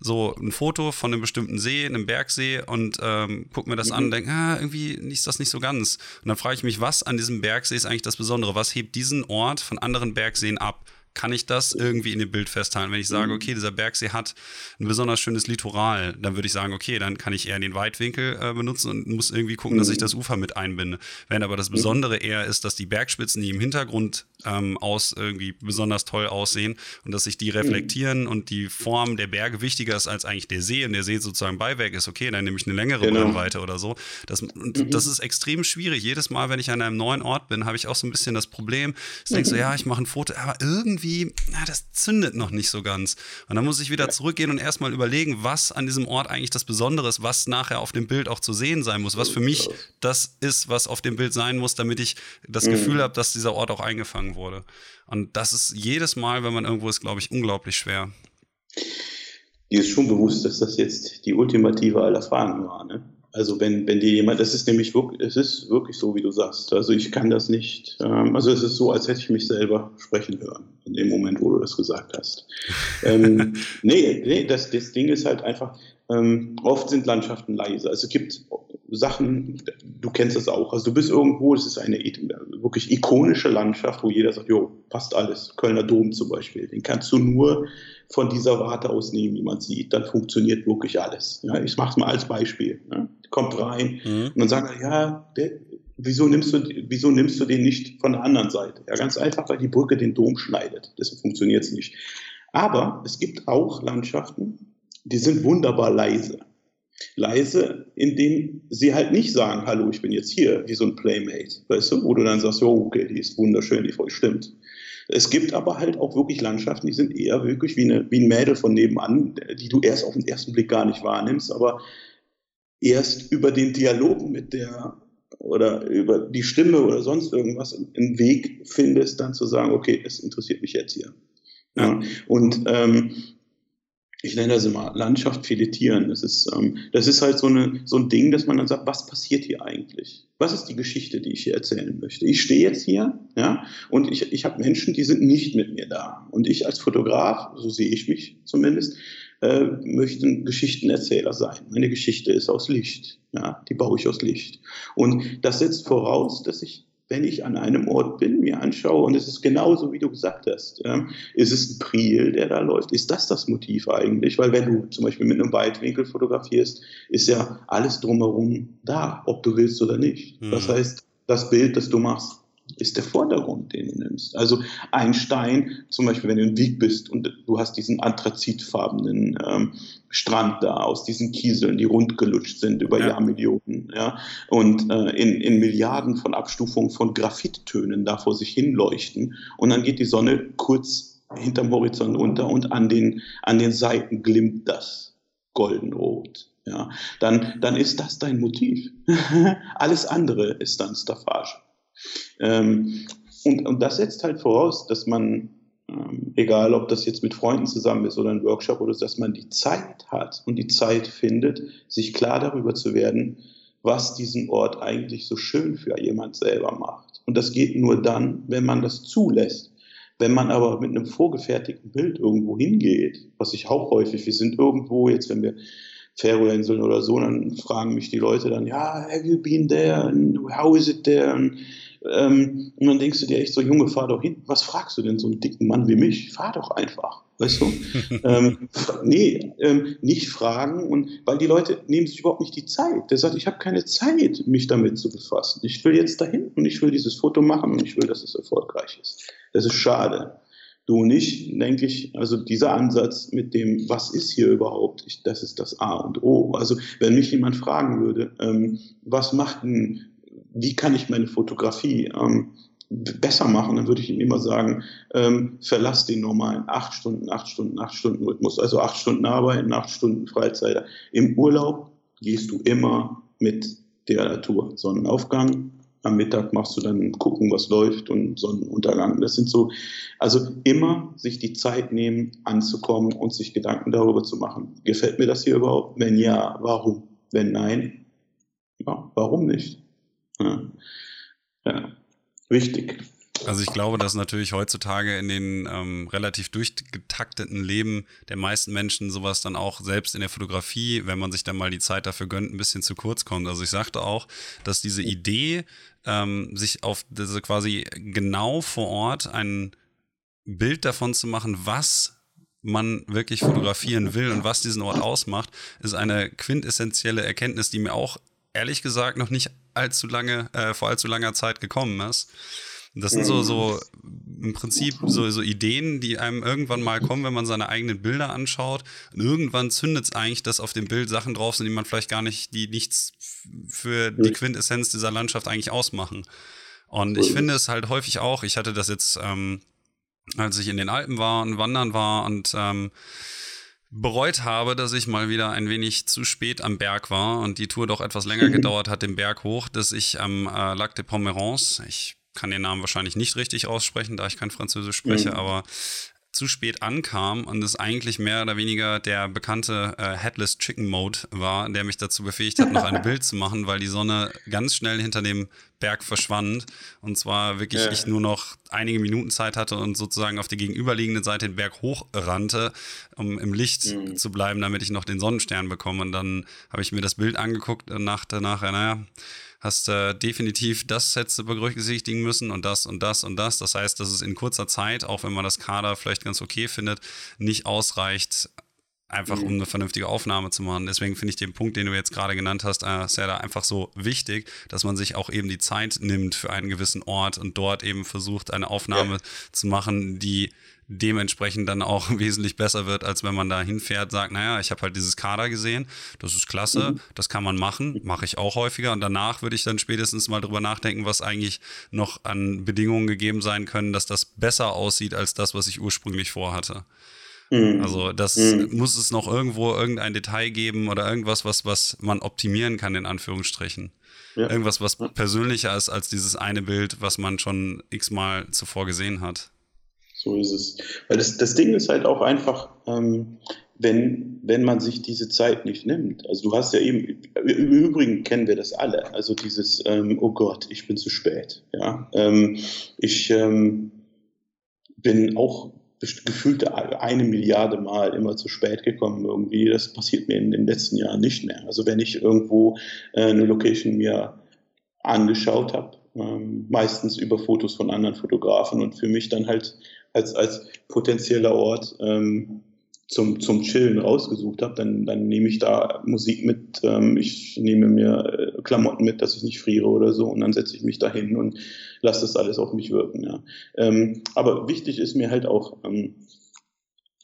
so ein Foto von einem bestimmten See, einem Bergsee und ähm, guck mir das mhm. an und denke, ah, irgendwie ist das nicht so ganz. Und dann frage ich mich, was an diesem Bergsee ist eigentlich das Besondere? Was hebt diesen Ort von anderen Bergseen ab? Kann ich das irgendwie in dem Bild festhalten. Wenn ich sage, mhm. okay, dieser Bergsee hat ein besonders schönes Litoral, dann würde ich sagen, okay, dann kann ich eher den Weitwinkel äh, benutzen und muss irgendwie gucken, dass ich mhm. das Ufer mit einbinde. Wenn aber das mhm. Besondere eher ist, dass die Bergspitzen, die im Hintergrund ähm, aus irgendwie besonders toll aussehen und dass sich die reflektieren und die Form der Berge wichtiger ist als eigentlich der See und der See sozusagen Beiwerk ist, okay, dann nehme ich eine längere genau. Brennweite oder so. Das, das ist extrem schwierig. Jedes Mal, wenn ich an einem neuen Ort bin, habe ich auch so ein bisschen das Problem, ich denke so, ja, ich mache ein Foto, aber irgendwie irgendwie, na, das zündet noch nicht so ganz. Und dann muss ich wieder zurückgehen und erstmal überlegen, was an diesem Ort eigentlich das Besondere ist, was nachher auf dem Bild auch zu sehen sein muss, was für mich das ist, was auf dem Bild sein muss, damit ich das mhm. Gefühl habe, dass dieser Ort auch eingefangen wurde. Und das ist jedes Mal, wenn man irgendwo ist, glaube ich, unglaublich schwer. Dir ist schon bewusst, dass das jetzt die ultimative aller Fragen war, ne? Also wenn, wenn dir jemand, das ist nämlich wirklich, es ist wirklich so, wie du sagst. Also ich kann das nicht, ähm, also es ist so, als hätte ich mich selber sprechen hören, in dem Moment, wo du das gesagt hast. ähm, nee, nee, das, das Ding ist halt einfach, ähm, oft sind Landschaften leise. Also es gibt Sachen, du kennst das auch. Also du bist irgendwo, es ist eine wirklich ikonische Landschaft, wo jeder sagt, jo, passt alles. Kölner Dom zum Beispiel. Den kannst du nur von dieser Warte aus nehmen, wie man sieht. Dann funktioniert wirklich alles. Ja, ich mache es mal als Beispiel. Ja. Kommt rein mhm. und dann sagt er, ja, der, wieso nimmst, du, wieso nimmst du den nicht von der anderen Seite? Ja, ganz einfach, weil die Brücke den Dom schneidet. Deshalb funktioniert es nicht. Aber es gibt auch Landschaften, die sind wunderbar leise. Leise, indem sie halt nicht sagen, hallo, ich bin jetzt hier, wie so ein Playmate, weißt du, wo du dann sagst, oh, okay, die ist wunderschön, die voll stimmt. Es gibt aber halt auch wirklich Landschaften, die sind eher wirklich wie, eine, wie ein Mädel von nebenan, die du erst auf den ersten Blick gar nicht wahrnimmst, aber erst über den Dialog mit der oder über die Stimme oder sonst irgendwas einen Weg findest, dann zu sagen, okay, es interessiert mich jetzt hier. Ja. Und ähm, ich nenne das immer Landschaft filetieren. Das ist, ähm, das ist halt so, eine, so ein Ding, dass man dann sagt, was passiert hier eigentlich? Was ist die Geschichte, die ich hier erzählen möchte? Ich stehe jetzt hier, ja, und ich, ich habe Menschen, die sind nicht mit mir da. Und ich als Fotograf, so sehe ich mich zumindest, äh, möchte ein Geschichtenerzähler sein. Meine Geschichte ist aus Licht, ja, die baue ich aus Licht. Und das setzt voraus, dass ich wenn ich an einem Ort bin, mir anschaue, und es ist genauso, wie du gesagt hast, ja, ist es ein Priel, der da läuft? Ist das das Motiv eigentlich? Weil wenn du zum Beispiel mit einem Weitwinkel fotografierst, ist ja alles drumherum da, ob du willst oder nicht. Mhm. Das heißt, das Bild, das du machst, ist der Vordergrund, den du nimmst. Also ein Stein, zum Beispiel, wenn du in Wieg bist und du hast diesen anthrazitfarbenen ähm, Strand da aus diesen Kieseln, die rundgelutscht sind über ja. Jahrmillionen, ja, und äh, in, in Milliarden von Abstufungen von Graphittönen da vor sich hin leuchten und dann geht die Sonne kurz hinterm Horizont unter und an den, an den Seiten glimmt das goldenrot. Ja, dann, dann ist das dein Motiv. Alles andere ist dann Staffage. Ähm, und, und das setzt halt voraus, dass man, ähm, egal ob das jetzt mit Freunden zusammen ist oder ein Workshop oder so, dass man die Zeit hat und die Zeit findet, sich klar darüber zu werden, was diesen Ort eigentlich so schön für jemand selber macht. Und das geht nur dann, wenn man das zulässt. Wenn man aber mit einem vorgefertigten Bild irgendwo hingeht, was ich auch häufig, wir sind irgendwo jetzt, wenn wir Färöerinseln oder so, dann fragen mich die Leute dann, ja, have you been there? How is it there? Ähm, und dann denkst du dir echt so, Junge, fahr doch hin. Was fragst du denn so einen dicken Mann wie mich? Fahr doch einfach. Weißt du? ähm, nee, ähm, nicht fragen und weil die Leute nehmen sich überhaupt nicht die Zeit. Der sagt, ich habe keine Zeit, mich damit zu befassen. Ich will jetzt dahin und ich will dieses Foto machen und ich will, dass es erfolgreich ist. Das ist schade. Du nicht, denke ich, also dieser Ansatz mit dem, was ist hier überhaupt, ich, das ist das A und O. Also wenn mich jemand fragen würde, ähm, was macht ein wie kann ich meine Fotografie ähm, besser machen, dann würde ich ihm immer sagen, ähm, verlass den normalen acht Stunden, acht Stunden, acht Stunden Rhythmus. Also acht Stunden Arbeiten, acht Stunden Freizeit. Im Urlaub gehst du immer mit der Natur. Sonnenaufgang, am Mittag machst du dann gucken, was läuft und Sonnenuntergang. Das sind so, also immer sich die Zeit nehmen, anzukommen und sich Gedanken darüber zu machen. Gefällt mir das hier überhaupt? Wenn ja, warum? Wenn nein, ja, warum nicht? Ja. ja. Wichtig. Also ich glaube, dass natürlich heutzutage in den ähm, relativ durchgetakteten Leben der meisten Menschen sowas dann auch selbst in der Fotografie, wenn man sich dann mal die Zeit dafür gönnt, ein bisschen zu kurz kommt. Also ich sagte auch, dass diese Idee, ähm, sich auf diese quasi genau vor Ort ein Bild davon zu machen, was man wirklich fotografieren will und was diesen Ort ausmacht, ist eine quintessentielle Erkenntnis, die mir auch ehrlich gesagt noch nicht allzu lange, äh, vor allzu langer Zeit gekommen ist. Das sind so, so im Prinzip so, so Ideen, die einem irgendwann mal kommen, wenn man seine eigenen Bilder anschaut. Und irgendwann zündet es eigentlich, dass auf dem Bild Sachen drauf sind, die man vielleicht gar nicht, die nichts für die Quintessenz dieser Landschaft eigentlich ausmachen. Und ich finde es halt häufig auch, ich hatte das jetzt, ähm, als ich in den Alpen war und wandern war und ähm, bereut habe, dass ich mal wieder ein wenig zu spät am Berg war und die Tour doch etwas länger gedauert hat, den Berg hoch, dass ich am äh, Lac de Pomerance, ich kann den Namen wahrscheinlich nicht richtig aussprechen, da ich kein Französisch spreche, mhm. aber zu spät ankam und es eigentlich mehr oder weniger der bekannte äh, Headless Chicken Mode war, der mich dazu befähigt hat, noch ein Bild zu machen, weil die Sonne ganz schnell hinter dem Berg verschwand und zwar wirklich ja. ich nur noch einige Minuten Zeit hatte und sozusagen auf die gegenüberliegende Seite den Berg hochrannte, um im Licht mhm. zu bleiben, damit ich noch den Sonnenstern bekomme. Und dann habe ich mir das Bild angeguckt und dachte nachher, naja, hast äh, definitiv das Set berücksichtigen müssen und das und das und das. Das heißt, dass es in kurzer Zeit, auch wenn man das Kader vielleicht ganz okay findet, nicht ausreicht, einfach mhm. um eine vernünftige Aufnahme zu machen. Deswegen finde ich den Punkt, den du jetzt gerade genannt hast, äh, sehr da einfach so wichtig, dass man sich auch eben die Zeit nimmt für einen gewissen Ort und dort eben versucht, eine Aufnahme ja. zu machen, die dementsprechend dann auch wesentlich besser wird, als wenn man da hinfährt, sagt, naja, ich habe halt dieses Kader gesehen, das ist klasse, mhm. das kann man machen, mache ich auch häufiger und danach würde ich dann spätestens mal drüber nachdenken, was eigentlich noch an Bedingungen gegeben sein können, dass das besser aussieht als das, was ich ursprünglich vorhatte. Mhm. Also das mhm. muss es noch irgendwo irgendein Detail geben oder irgendwas, was, was man optimieren kann, in Anführungsstrichen. Ja. Irgendwas, was persönlicher ist als dieses eine Bild, was man schon x-mal zuvor gesehen hat. So ist es. Weil das, das Ding ist halt auch einfach, ähm, wenn, wenn man sich diese Zeit nicht nimmt. Also du hast ja eben, im Übrigen kennen wir das alle, also dieses, ähm, oh Gott, ich bin zu spät. Ja? Ähm, ich ähm, bin auch gefühlt eine Milliarde Mal immer zu spät gekommen irgendwie. Das passiert mir in den letzten Jahren nicht mehr. Also wenn ich irgendwo äh, eine Location mir angeschaut habe, ähm, meistens über Fotos von anderen Fotografen und für mich dann halt als, als potenzieller Ort ähm, zum, zum Chillen rausgesucht habe, dann, dann nehme ich da Musik mit, ähm, ich nehme mir äh, Klamotten mit, dass ich nicht friere oder so und dann setze ich mich da hin und lasse das alles auf mich wirken. Ja. Ähm, aber wichtig ist mir halt auch ähm,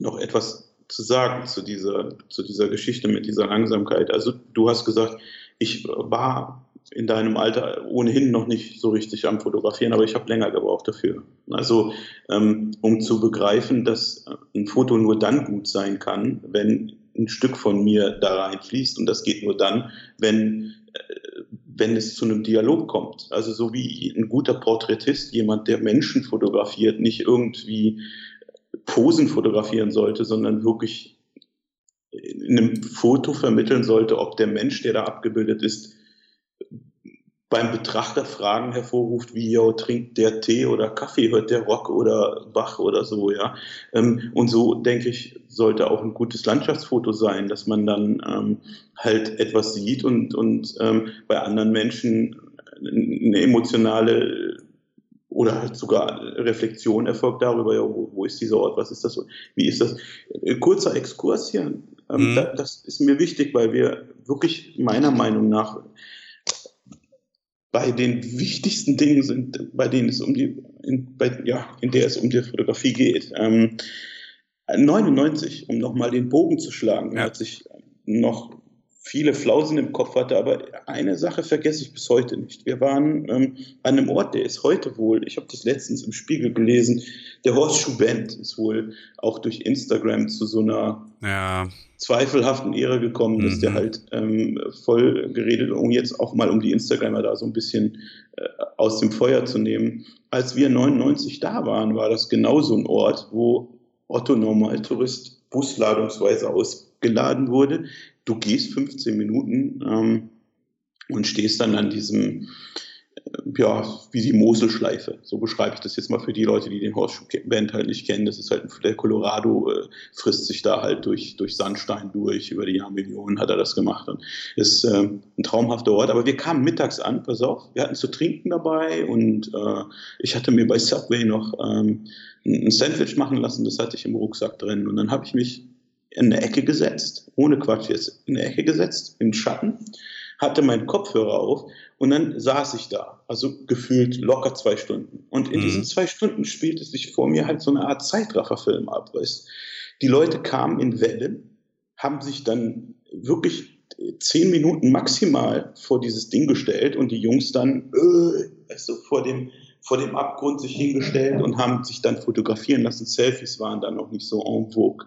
noch etwas zu sagen zu dieser, zu dieser Geschichte mit dieser Langsamkeit. Also du hast gesagt, ich war in deinem Alter ohnehin noch nicht so richtig am Fotografieren, aber ich habe länger gebraucht dafür. Also ähm, um zu begreifen, dass ein Foto nur dann gut sein kann, wenn ein Stück von mir da reinfließt und das geht nur dann, wenn äh, wenn es zu einem Dialog kommt. Also so wie ein guter Porträtist, jemand, der Menschen fotografiert, nicht irgendwie Posen fotografieren sollte, sondern wirklich in einem Foto vermitteln sollte, ob der Mensch, der da abgebildet ist, beim Betrachter Fragen hervorruft, wie ja, trinkt der Tee oder Kaffee, hört der Rock oder Bach oder so, ja. Ähm, und so, denke ich, sollte auch ein gutes Landschaftsfoto sein, dass man dann ähm, halt etwas sieht und, und ähm, bei anderen Menschen eine emotionale oder halt sogar Reflexion erfolgt darüber, ja, wo, wo ist dieser Ort, was ist das, wie ist das? Äh, kurzer Exkurs hier, ähm, mhm. da, das ist mir wichtig, weil wir wirklich meiner Meinung nach bei den wichtigsten Dingen sind, bei denen es um die, in, bei, ja, in der es um die Fotografie geht. Ähm, 99, um nochmal den Bogen zu schlagen, ja. als ich noch viele Flausen im Kopf hatte, aber eine Sache vergesse ich bis heute nicht. Wir waren ähm, an einem Ort, der ist heute wohl, ich habe das letztens im Spiegel gelesen, der Horst Schubent ist wohl auch durch Instagram zu so einer ja zweifelhaften Ehre gekommen, dass der mhm. halt ähm, voll geredet, um jetzt auch mal um die Instagramer da so ein bisschen äh, aus dem Feuer zu nehmen. Als wir 99 da waren, war das genau so ein Ort, wo Otto Normaltourist busladungsweise ausgeladen wurde. Du gehst 15 Minuten ähm, und stehst dann an diesem ja, wie die Moselschleife. So beschreibe ich das jetzt mal für die Leute, die den Horseshoe-Band halt nicht kennen. Das ist halt, der Colorado äh, frisst sich da halt durch, durch Sandstein durch. Über die Jahrmillionen hat er das gemacht. Und ist äh, ein traumhafter Ort. Aber wir kamen mittags an, pass auf. Wir hatten zu trinken dabei und äh, ich hatte mir bei Subway noch ähm, ein Sandwich machen lassen. Das hatte ich im Rucksack drin. Und dann habe ich mich in eine Ecke gesetzt, ohne Quatsch jetzt, in eine Ecke gesetzt, im Schatten, hatte meinen Kopfhörer auf und dann saß ich da, also gefühlt locker zwei Stunden. Und in mhm. diesen zwei Stunden spielte sich vor mir halt so eine Art Zeitrafferfilm ab. Weißt? Die Leute kamen in Wellen, haben sich dann wirklich zehn Minuten maximal vor dieses Ding gestellt und die Jungs dann äh, du, vor dem vor dem Abgrund sich hingestellt und haben sich dann fotografieren lassen. Selfies waren dann noch nicht so en vogue.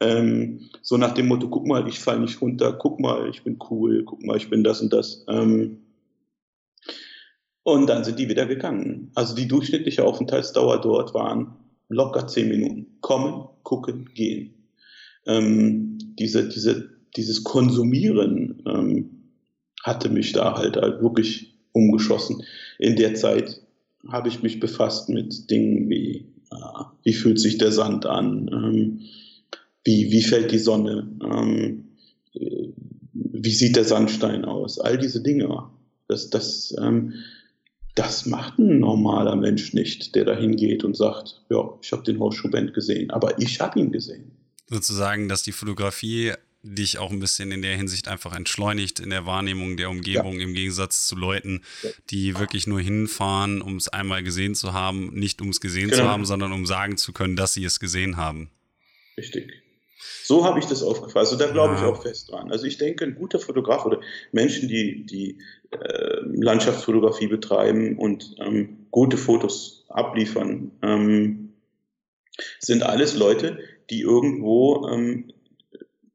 Ähm, so nach dem Motto, guck mal, ich falle nicht runter, guck mal, ich bin cool, guck mal, ich bin das und das. Ähm, und dann sind die wieder gegangen. Also die durchschnittliche Aufenthaltsdauer dort waren locker zehn Minuten. Kommen, gucken, gehen. Ähm, diese, diese, dieses Konsumieren ähm, hatte mich da halt, halt wirklich umgeschossen. In der Zeit habe ich mich befasst mit Dingen wie, äh, wie fühlt sich der Sand an, ähm, wie, wie fällt die Sonne, ähm, wie sieht der Sandstein aus, all diese Dinge. Das, das, ähm, das macht ein normaler Mensch nicht, der da hingeht und sagt, ja, ich habe den Horst Schubent gesehen, aber ich habe ihn gesehen. Sozusagen, dass die Fotografie dich auch ein bisschen in der Hinsicht einfach entschleunigt in der Wahrnehmung der Umgebung ja. im Gegensatz zu Leuten, die wirklich nur hinfahren, um es einmal gesehen zu haben, nicht um es gesehen genau. zu haben, sondern um sagen zu können, dass sie es gesehen haben. Richtig. So habe ich das aufgefasst. Also da glaube ich auch fest dran. Also ich denke, ein guter Fotograf oder Menschen, die, die äh, Landschaftsfotografie betreiben und ähm, gute Fotos abliefern, ähm, sind alles Leute, die irgendwo, ähm,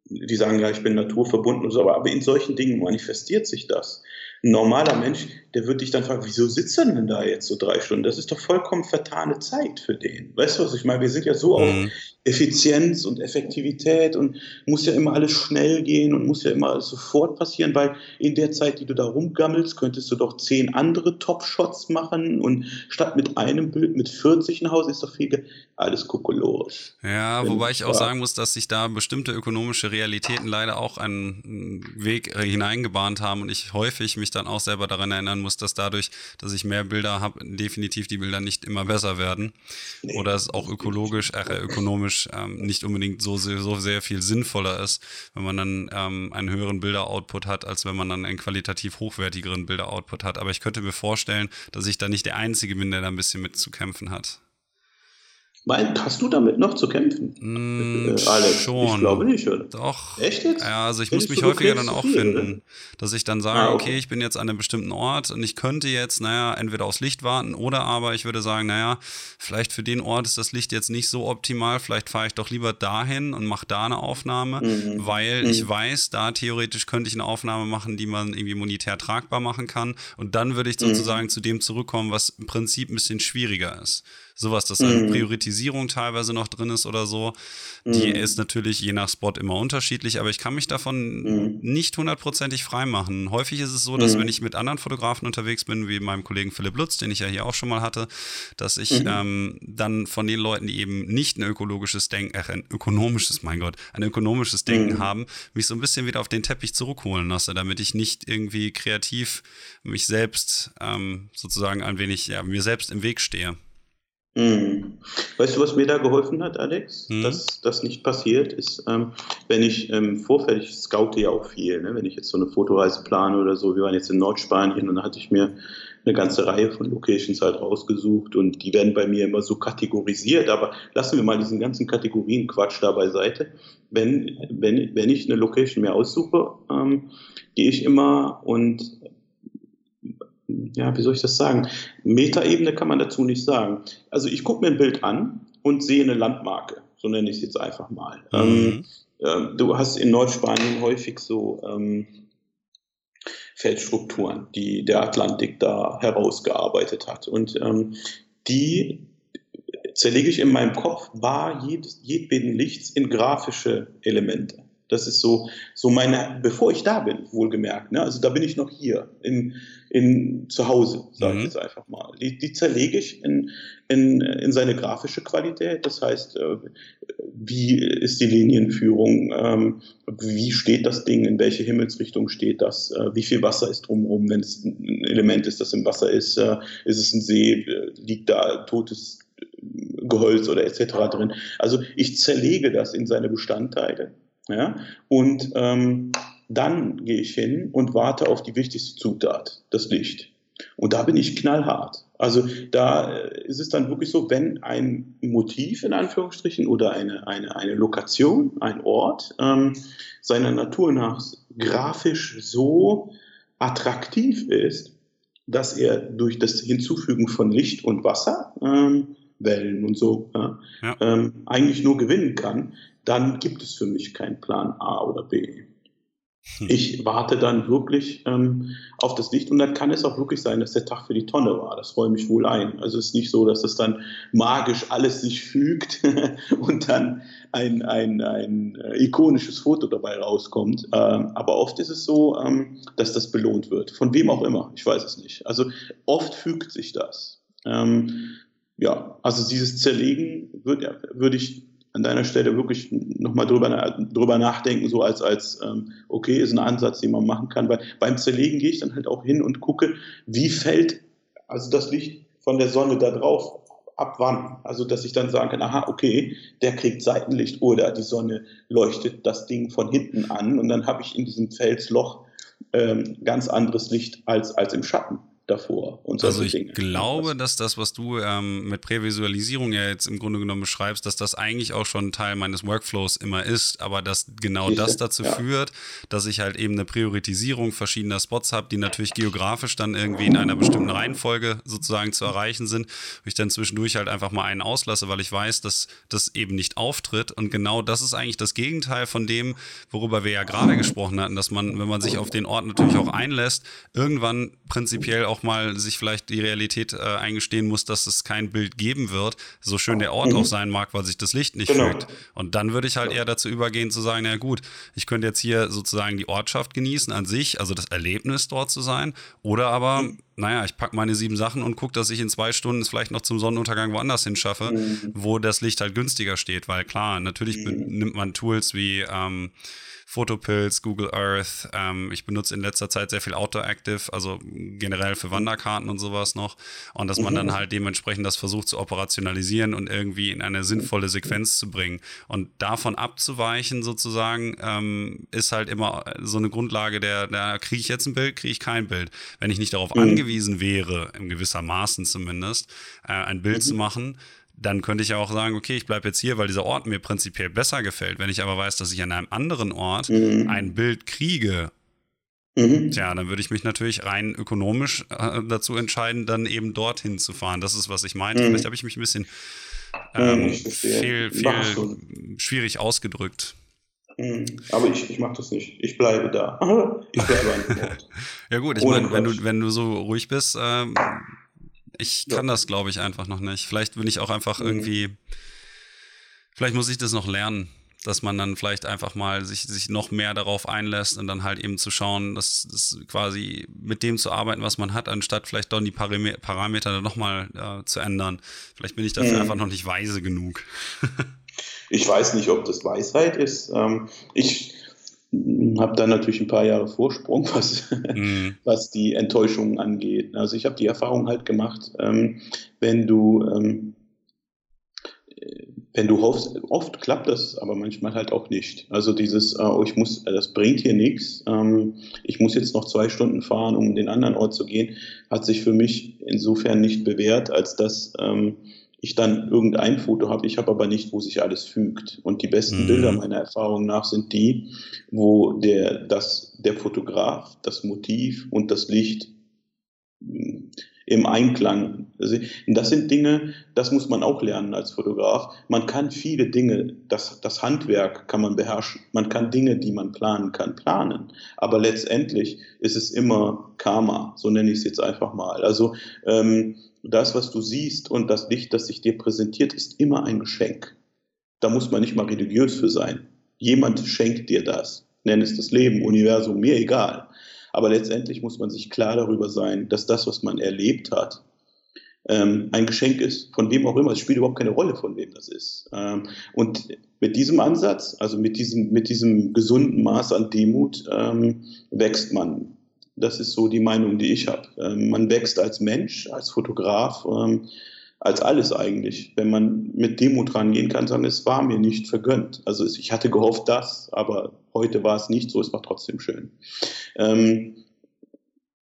die sagen, ja, ich bin naturverbunden und so, aber, aber in solchen Dingen manifestiert sich das ein normaler Mensch, der wird dich dann fragen, wieso sitzt er denn da jetzt so drei Stunden? Das ist doch vollkommen vertane Zeit für den. Weißt du, was ich meine? Wir sind ja so mhm. auf Effizienz und Effektivität und muss ja immer alles schnell gehen und muss ja immer alles sofort passieren, weil in der Zeit, die du da rumgammelst, könntest du doch zehn andere Top-Shots machen und statt mit einem Bild mit 40 nach Hause ist doch viel, alles kokolores. Ja, Wenn wobei ich auch sagen muss, dass sich da bestimmte ökonomische Realitäten leider auch einen Weg hineingebahnt haben und ich häufig mich dann auch selber daran erinnern muss, dass dadurch, dass ich mehr Bilder habe, definitiv die Bilder nicht immer besser werden. Nee, Oder es auch ökologisch, äh, ökonomisch ähm, nicht unbedingt so, so sehr viel sinnvoller ist, wenn man dann ähm, einen höheren Bilder-Output hat, als wenn man dann einen qualitativ hochwertigeren Bilder-Output hat. Aber ich könnte mir vorstellen, dass ich da nicht der Einzige bin, der da ein bisschen mit zu kämpfen hat. Mein, hast du damit noch zu kämpfen? Mm, äh, Alex, schon. Ich glaube nicht, oder? Doch. Echt jetzt? Ja, also ich Findest muss mich häufiger dann auch viel, finden, oder? dass ich dann sage, ah, okay. okay. ich bin jetzt an einem bestimmten Ort und ich könnte jetzt, naja, entweder aufs Licht warten oder aber ich würde sagen, naja, vielleicht für den Ort ist das Licht jetzt nicht so optimal, vielleicht fahre ich doch lieber dahin und mache da eine Aufnahme, mhm. weil mhm. ich weiß, da theoretisch könnte ich eine Aufnahme machen, die man irgendwie monetär tragbar machen kann und dann würde ich mhm. sozusagen mhm. zu dem zurückkommen, was im Prinzip ein bisschen schwieriger ist sowas, dass eine mhm. Priorisierung teilweise noch drin ist oder so. Die mhm. ist natürlich je nach Spot immer unterschiedlich, aber ich kann mich davon mhm. nicht hundertprozentig freimachen. Häufig ist es so, dass wenn ich mit anderen Fotografen unterwegs bin, wie meinem Kollegen Philipp Lutz, den ich ja hier auch schon mal hatte, dass ich mhm. ähm, dann von den Leuten, die eben nicht ein ökologisches Denken, äh, ein ökonomisches, mein Gott, ein ökonomisches Denken mhm. haben, mich so ein bisschen wieder auf den Teppich zurückholen lasse, damit ich nicht irgendwie kreativ mich selbst ähm, sozusagen ein wenig, ja, mir selbst im Weg stehe. Mhm. Weißt du, was mir da geholfen hat, Alex? Mhm. Dass das nicht passiert ist, ähm, wenn ich ähm, Vorfeld, ich scoute ja auch viel, ne? wenn ich jetzt so eine Fotoreise plane oder so, wir waren jetzt in Nordspanien und da hatte ich mir eine ganze Reihe von Locations halt rausgesucht und die werden bei mir immer so kategorisiert, aber lassen wir mal diesen ganzen Kategorienquatsch da beiseite. Wenn, wenn, wenn ich eine Location mir aussuche, ähm, gehe ich immer und ja, wie soll ich das sagen? Metaebene kann man dazu nicht sagen. Also ich gucke mir ein Bild an und sehe eine Landmarke, so nenne ich es jetzt einfach mal. Mhm. Ähm, äh, du hast in Nordspanien häufig so ähm, Feldstrukturen, die der Atlantik da herausgearbeitet hat. Und ähm, die zerlege ich in meinem Kopf bar jedes, jedweden Lichts in grafische Elemente. Das ist so, so meine, bevor ich da bin, wohlgemerkt. Ne? Also da bin ich noch hier in, in, zu Hause, sage mhm. ich jetzt einfach mal. Die, die zerlege ich in, in, in seine grafische Qualität. Das heißt, äh, wie ist die Linienführung? Ähm, wie steht das Ding? In welche Himmelsrichtung steht das? Äh, wie viel Wasser ist drumherum, wenn es ein Element ist, das im Wasser ist? Äh, ist es ein See? Liegt da totes Gehölz oder etc. drin? Also ich zerlege das in seine Bestandteile ja? Und ähm, dann gehe ich hin und warte auf die wichtigste Zutat, das Licht. Und da bin ich knallhart. Also da äh, ist es dann wirklich so, wenn ein Motiv in Anführungsstrichen oder eine, eine, eine Lokation, ein Ort ähm, seiner Natur nach grafisch so attraktiv ist, dass er durch das Hinzufügen von Licht und Wasser, ähm, Wellen und so, ja, ja. Ähm, eigentlich nur gewinnen kann, dann gibt es für mich keinen Plan A oder B. Hm. Ich warte dann wirklich ähm, auf das Licht und dann kann es auch wirklich sein, dass der Tag für die Tonne war. Das räume ich wohl ein. Also es ist nicht so, dass das dann magisch alles sich fügt und dann ein, ein, ein äh, ikonisches Foto dabei rauskommt. Ähm, aber oft ist es so, ähm, dass das belohnt wird. Von wem auch immer. Ich weiß es nicht. Also oft fügt sich das. Ähm, ja, also dieses Zerlegen würde, würde ich an deiner Stelle wirklich nochmal drüber, drüber nachdenken, so als, als ähm, okay, ist ein Ansatz, den man machen kann. Weil beim Zerlegen gehe ich dann halt auch hin und gucke, wie fällt also das Licht von der Sonne da drauf, ab wann. Also dass ich dann sagen kann, aha, okay, der kriegt Seitenlicht oder die Sonne leuchtet das Ding von hinten an und dann habe ich in diesem Felsloch ähm, ganz anderes Licht als, als im Schatten davor. Und also ich Dinge. glaube, dass das, was du ähm, mit Prävisualisierung ja jetzt im Grunde genommen beschreibst, dass das eigentlich auch schon Teil meines Workflows immer ist, aber dass genau Sicher, das dazu ja. führt, dass ich halt eben eine Priorisierung verschiedener Spots habe, die natürlich geografisch dann irgendwie in einer bestimmten Reihenfolge sozusagen zu erreichen sind, wo ich dann zwischendurch halt einfach mal einen auslasse, weil ich weiß, dass das eben nicht auftritt und genau das ist eigentlich das Gegenteil von dem, worüber wir ja gerade gesprochen hatten, dass man, wenn man sich auf den Ort natürlich auch einlässt, irgendwann prinzipiell auch mal sich vielleicht die Realität äh, eingestehen muss, dass es kein Bild geben wird, so schön der Ort mhm. auch sein mag, weil sich das Licht nicht genau. fügt. Und dann würde ich halt eher dazu übergehen zu sagen, na gut, ich könnte jetzt hier sozusagen die Ortschaft genießen an sich, also das Erlebnis dort zu sein, oder aber mhm naja, ich packe meine sieben Sachen und gucke, dass ich in zwei Stunden es vielleicht noch zum Sonnenuntergang woanders hinschaffe, mhm. wo das Licht halt günstiger steht. Weil klar, natürlich mhm. nimmt man Tools wie ähm, Photopills, Google Earth. Ähm, ich benutze in letzter Zeit sehr viel Outdoor Active, also generell für Wanderkarten und sowas noch. Und dass man dann mhm. halt dementsprechend das versucht zu operationalisieren und irgendwie in eine sinnvolle Sequenz zu bringen. Und davon abzuweichen sozusagen, ähm, ist halt immer so eine Grundlage der, da kriege ich jetzt ein Bild, kriege ich kein Bild. Wenn ich nicht darauf mhm. angewiesen wäre, in gewisser Maßen zumindest, äh, ein Bild mhm. zu machen, dann könnte ich ja auch sagen, okay, ich bleibe jetzt hier, weil dieser Ort mir prinzipiell besser gefällt. Wenn ich aber weiß, dass ich an einem anderen Ort mhm. ein Bild kriege, mhm. tja, dann würde ich mich natürlich rein ökonomisch äh, dazu entscheiden, dann eben dorthin zu fahren. Das ist, was ich meine. Mhm. Vielleicht habe ich mich ein bisschen ähm, viel, viel schwierig ausgedrückt. Mhm. Aber ich, ich mache das nicht. Ich bleibe da. Ich bleibe an Ort. ja gut, ich meine, wenn du, wenn du so ruhig bist, ähm, ich kann ja. das, glaube ich, einfach noch nicht. Vielleicht bin ich auch einfach mhm. irgendwie, vielleicht muss ich das noch lernen, dass man dann vielleicht einfach mal sich, sich noch mehr darauf einlässt und dann halt eben zu schauen, dass das quasi mit dem zu arbeiten, was man hat, anstatt vielleicht dann die Parameter dann nochmal äh, zu ändern. Vielleicht bin ich dafür mhm. einfach noch nicht weise genug. ich weiß nicht, ob das Weisheit ist. Ähm, ich habe dann natürlich ein paar Jahre Vorsprung, was, mhm. was die Enttäuschungen angeht. Also ich habe die Erfahrung halt gemacht, ähm, wenn du ähm, wenn du hoffst, oft klappt das, aber manchmal halt auch nicht. Also dieses, äh, oh, ich muss, das bringt hier nichts. Ähm, ich muss jetzt noch zwei Stunden fahren, um in den anderen Ort zu gehen, hat sich für mich insofern nicht bewährt, als dass ähm, ich dann irgendein Foto habe, ich habe aber nicht, wo sich alles fügt. Und die besten mhm. Bilder meiner Erfahrung nach sind die, wo der, das, der Fotograf, das Motiv und das Licht im Einklang. Das sind Dinge, das muss man auch lernen als Fotograf. Man kann viele Dinge, das, das Handwerk kann man beherrschen. Man kann Dinge, die man planen kann, planen. Aber letztendlich ist es immer Karma, so nenne ich es jetzt einfach mal. Also ähm, das, was du siehst und das Licht, das sich dir präsentiert, ist immer ein Geschenk. Da muss man nicht mal religiös für sein. Jemand schenkt dir das. Nenn es das Leben, Universum, mir egal. Aber letztendlich muss man sich klar darüber sein, dass das, was man erlebt hat, ähm, ein Geschenk ist, von wem auch immer. Es spielt überhaupt keine Rolle, von wem das ist. Ähm, und mit diesem Ansatz, also mit diesem, mit diesem gesunden Maß an Demut, ähm, wächst man das ist so die Meinung, die ich habe. Man wächst als Mensch, als Fotograf, als alles eigentlich. Wenn man mit Demut rangehen kann, sagen, es war mir nicht vergönnt. Also ich hatte gehofft, das, aber heute war es nicht so, es war trotzdem schön. Ähm,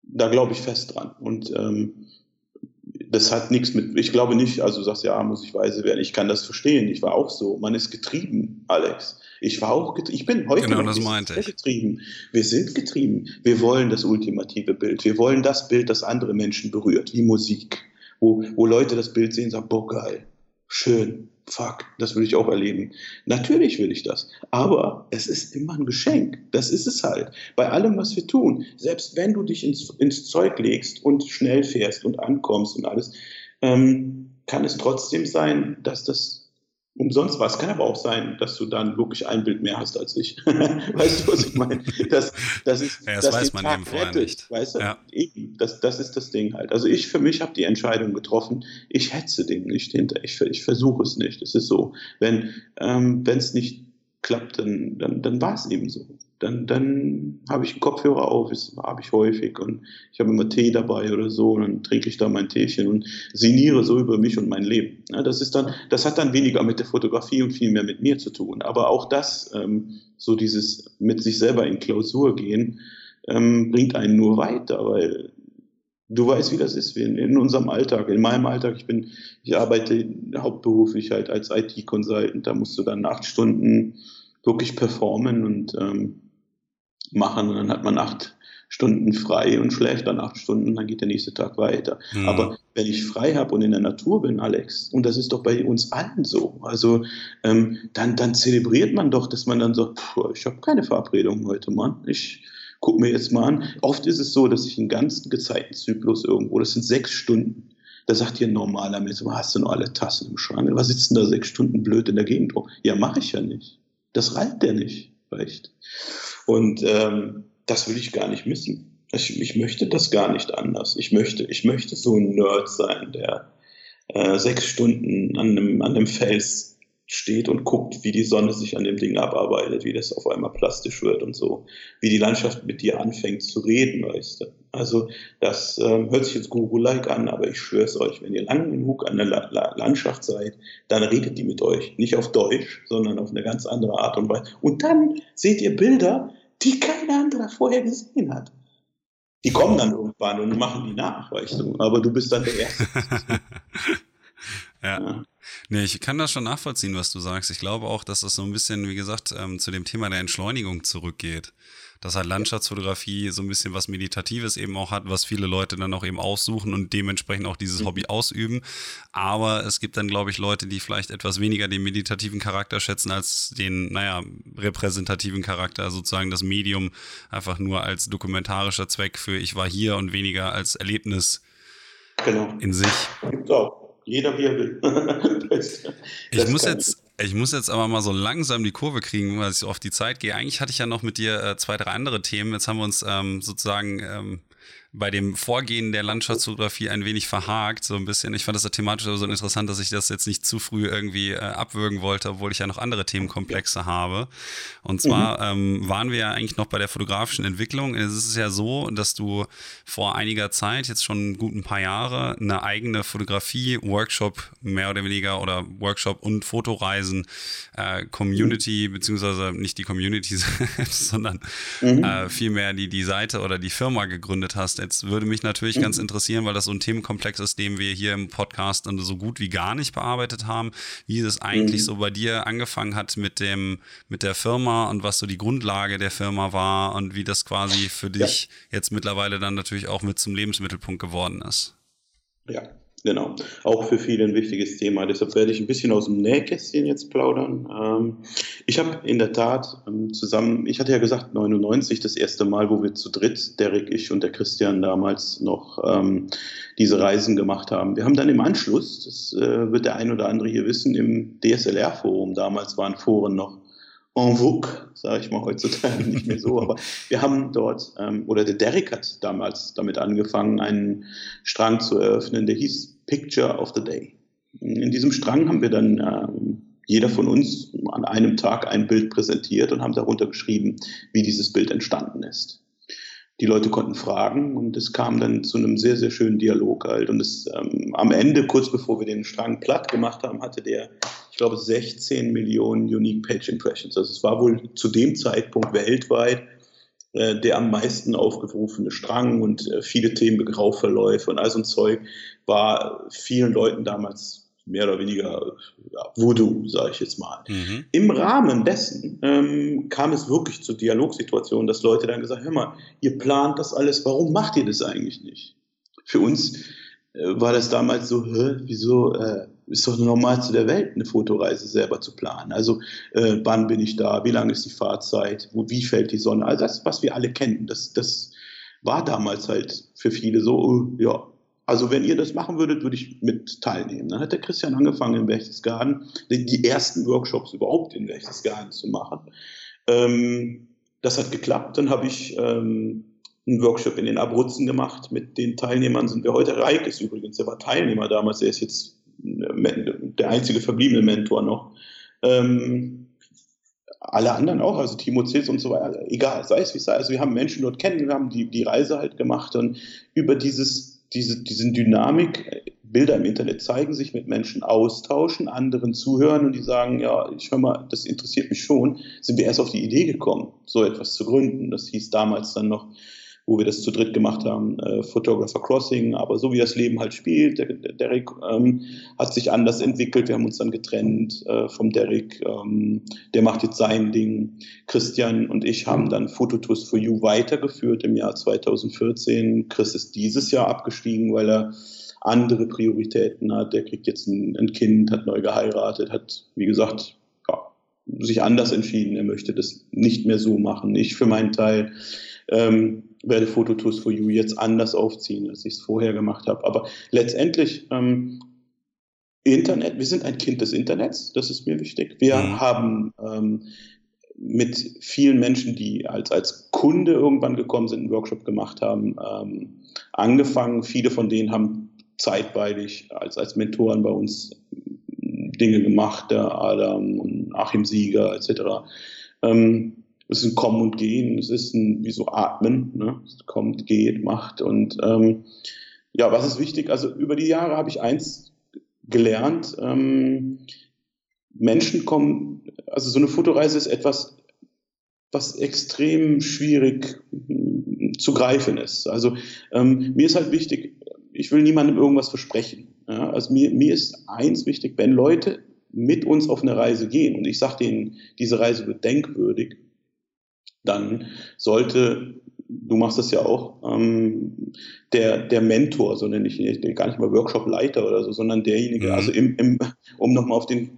da glaube ich fest dran. Und ähm, das hat nichts mit, ich glaube nicht, also du sagst, ja, muss ich weise werden. Ich kann das verstehen. Ich war auch so. Man ist getrieben, Alex. Ich war auch getrieben. Ich bin heute genau, das meinte ich. getrieben. Wir sind getrieben. Wir wollen das ultimative Bild. Wir wollen das Bild, das andere Menschen berührt, wie Musik. Wo, wo Leute das Bild sehen und sagen, boah, geil. schön, fuck, das will ich auch erleben. Natürlich will ich das, aber es ist immer ein Geschenk. Das ist es halt. Bei allem, was wir tun, selbst wenn du dich ins, ins Zeug legst und schnell fährst und ankommst und alles, ähm, kann es trotzdem sein, dass das umsonst war. Es kann aber auch sein, dass du dann wirklich ein Bild mehr hast als ich. weißt du, was ich meine? Das, das, ist, ja, das, weiß man Tag eben vorher nicht. Weißt du? Ja. Eben, das, das ist das Ding halt. Also ich für mich habe die Entscheidung getroffen, ich hetze dem nicht hinter. Ich, ich versuche es nicht. Es ist so. Wenn ähm, es nicht klappt, dann, dann, dann war es eben so dann, dann habe ich einen Kopfhörer auf, das habe ich häufig und ich habe immer Tee dabei oder so und dann trinke ich da mein Teechen und sinniere so über mich und mein Leben. Ja, das ist dann, das hat dann weniger mit der Fotografie und viel mehr mit mir zu tun. Aber auch das, ähm, so dieses mit sich selber in Klausur gehen, ähm, bringt einen nur weiter, weil du weißt, wie das ist in, in, unserem Alltag, in meinem Alltag. Ich bin, ich arbeite hauptberuflich halt als IT-Consultant. Da musst du dann acht Stunden wirklich performen und ähm, machen und dann hat man acht Stunden frei und schläft dann acht Stunden, dann geht der nächste Tag weiter. Mhm. Aber wenn ich frei habe und in der Natur bin, Alex, und das ist doch bei uns allen so, also ähm, dann, dann zelebriert man doch, dass man dann sagt, so, ich habe keine Verabredung heute, Mann. Ich gucke mir jetzt mal an. Oft ist es so, dass ich einen ganzen Gezeitenzyklus irgendwo, das sind sechs Stunden, da sagt ihr ein normaler Mensch, hast du noch alle Tassen im Schrank? Was sitzt denn da sechs Stunden blöd in der Gegend Ja, mache ich ja nicht. Das reicht der nicht, reicht. Und ähm, das will ich gar nicht missen. Ich, ich, möchte das gar nicht anders. Ich möchte, ich möchte so ein Nerd sein, der äh, sechs Stunden an einem, an einem Fels steht und guckt, wie die Sonne sich an dem Ding abarbeitet, wie das auf einmal plastisch wird und so, wie die Landschaft mit dir anfängt zu reden, weißt du. Also das ähm, hört sich jetzt Guru-like an, aber ich schwöre es euch, wenn ihr lang genug an der La La Landschaft seid, dann redet die mit euch. Nicht auf Deutsch, sondern auf eine ganz andere Art und Weise. Und dann seht ihr Bilder, die kein anderer vorher gesehen hat. Die kommen dann irgendwann und machen die nach, weißt du. Aber du bist dann der Erste. ja. ja. Nee, ich kann das schon nachvollziehen, was du sagst. Ich glaube auch, dass das so ein bisschen, wie gesagt, ähm, zu dem Thema der Entschleunigung zurückgeht. Dass halt Landschaftsfotografie so ein bisschen was Meditatives eben auch hat, was viele Leute dann auch eben aussuchen und dementsprechend auch dieses mhm. Hobby ausüben. Aber es gibt dann, glaube ich, Leute, die vielleicht etwas weniger den meditativen Charakter schätzen als den, naja, repräsentativen Charakter, sozusagen das Medium einfach nur als dokumentarischer Zweck für ich war hier und weniger als Erlebnis genau. in sich. Auch. Jeder wie er will. das, ich muss jetzt, ich muss jetzt aber mal so langsam die Kurve kriegen, weil ich so auf die Zeit gehe. Eigentlich hatte ich ja noch mit dir äh, zwei, drei andere Themen. Jetzt haben wir uns ähm, sozusagen ähm, bei dem Vorgehen der Landschaftsfotografie ein wenig verhakt, so ein bisschen. Ich fand das ja thematisch so interessant, dass ich das jetzt nicht zu früh irgendwie äh, abwürgen wollte, obwohl ich ja noch andere Themenkomplexe habe. Und zwar mhm. ähm, waren wir ja eigentlich noch bei der fotografischen Entwicklung. Es ist ja so, dass du vor einiger Zeit, jetzt schon gut ein paar Jahre, eine eigene Fotografie-Workshop mehr oder weniger oder Workshop und Fotoreisen äh, Community, mhm. beziehungsweise nicht die Community sondern mhm. äh, vielmehr die, die Seite oder die Firma gegründet hast, Jetzt würde mich natürlich ganz interessieren, weil das so ein Themenkomplex ist, den wir hier im Podcast so gut wie gar nicht bearbeitet haben, wie es eigentlich mhm. so bei dir angefangen hat mit dem, mit der Firma und was so die Grundlage der Firma war und wie das quasi für dich ja. jetzt mittlerweile dann natürlich auch mit zum Lebensmittelpunkt geworden ist. Ja, Genau, auch für viele ein wichtiges Thema. Deshalb werde ich ein bisschen aus dem Nähkästchen jetzt plaudern. Ähm, ich habe in der Tat ähm, zusammen, ich hatte ja gesagt, 99 das erste Mal, wo wir zu dritt, Derek, ich und der Christian damals noch ähm, diese Reisen gemacht haben. Wir haben dann im Anschluss, das äh, wird der ein oder andere hier wissen, im DSLR-Forum, damals waren Foren noch en vogue, sage ich mal heutzutage nicht mehr so, aber wir haben dort, ähm, oder der Derek hat damals damit angefangen, einen Strang zu eröffnen, der hieß Picture of the Day. In diesem Strang haben wir dann ähm, jeder von uns an einem Tag ein Bild präsentiert und haben darunter geschrieben, wie dieses Bild entstanden ist. Die Leute konnten fragen und es kam dann zu einem sehr, sehr schönen Dialog halt. Und es, ähm, am Ende, kurz bevor wir den Strang platt gemacht haben, hatte der ich glaube, 16 Millionen Unique Page Impressions. Also es war wohl zu dem Zeitpunkt weltweit äh, der am meisten aufgerufene Strang und äh, viele Themen, Grauverläufe und all so ein Zeug war vielen Leuten damals mehr oder weniger ja, Voodoo, sage ich jetzt mal. Mhm. Im Rahmen dessen ähm, kam es wirklich zur Dialogsituation, dass Leute dann gesagt haben, hör mal, ihr plant das alles, warum macht ihr das eigentlich nicht? Für uns äh, war das damals so, hä, wieso, äh, ist doch normal zu der Welt, eine Fotoreise selber zu planen. Also äh, wann bin ich da, wie lange ist die Fahrzeit, wo, wie fällt die Sonne, all das, was wir alle kennen, das, das war damals halt für viele so, uh, ja, also wenn ihr das machen würdet, würde ich mit teilnehmen. Dann hat der Christian angefangen in Berchtesgaden, die, ersten Workshops überhaupt in Berchtesgaden zu machen. Ähm, das hat geklappt. Dann habe ich ähm, einen Workshop in den Abruzzen gemacht. Mit den Teilnehmern sind wir heute. Reik ist übrigens, der war Teilnehmer damals, er ist jetzt der einzige verbliebene Mentor noch. Ähm, alle anderen auch, also Timo Zils und so weiter, egal, sei es wie es sei. Also wir haben Menschen dort kennen, wir haben die, die Reise halt gemacht und über dieses, diese, diesen Dynamik, Bilder im Internet zeigen sich, mit Menschen austauschen, anderen zuhören und die sagen, ja, ich höre mal, das interessiert mich schon, sind wir erst auf die Idee gekommen, so etwas zu gründen. Das hieß damals dann noch wo wir das zu dritt gemacht haben, äh, Photographer Crossing, aber so wie das Leben halt spielt, der, der Derek ähm, hat sich anders entwickelt, wir haben uns dann getrennt äh, vom Derek, ähm, der macht jetzt sein Ding. Christian und ich haben dann Phototours for You weitergeführt im Jahr 2014. Chris ist dieses Jahr abgestiegen, weil er andere Prioritäten hat. Der kriegt jetzt ein, ein Kind, hat neu geheiratet, hat, wie gesagt, ja, sich anders entschieden. Er möchte das nicht mehr so machen. Ich für meinen Teil ähm, werde Fototours for You jetzt anders aufziehen, als ich es vorher gemacht habe. Aber letztendlich, ähm, Internet, wir sind ein Kind des Internets, das ist mir wichtig. Wir mhm. haben ähm, mit vielen Menschen, die als, als Kunde irgendwann gekommen sind, einen Workshop gemacht haben, ähm, angefangen. Viele von denen haben zeitweilig als, als Mentoren bei uns Dinge gemacht, der Adam und Achim Sieger etc. Ähm, es ist ein Kommen und Gehen, es ist ein, wie so Atmen, ne? es kommt, geht, macht. Und ähm, ja, was ist wichtig? Also über die Jahre habe ich eins gelernt, ähm, Menschen kommen, also so eine Fotoreise ist etwas, was extrem schwierig hm, zu greifen ist. Also ähm, mir ist halt wichtig, ich will niemandem irgendwas versprechen. Ja? Also mir, mir ist eins wichtig, wenn Leute mit uns auf eine Reise gehen und ich sage denen, diese Reise wird denkwürdig, dann sollte, du machst das ja auch, ähm, der, der Mentor, so nenne ich ihn, gar nicht mal Workshop-Leiter oder so, sondern derjenige, mhm. also im, im, um nochmal auf den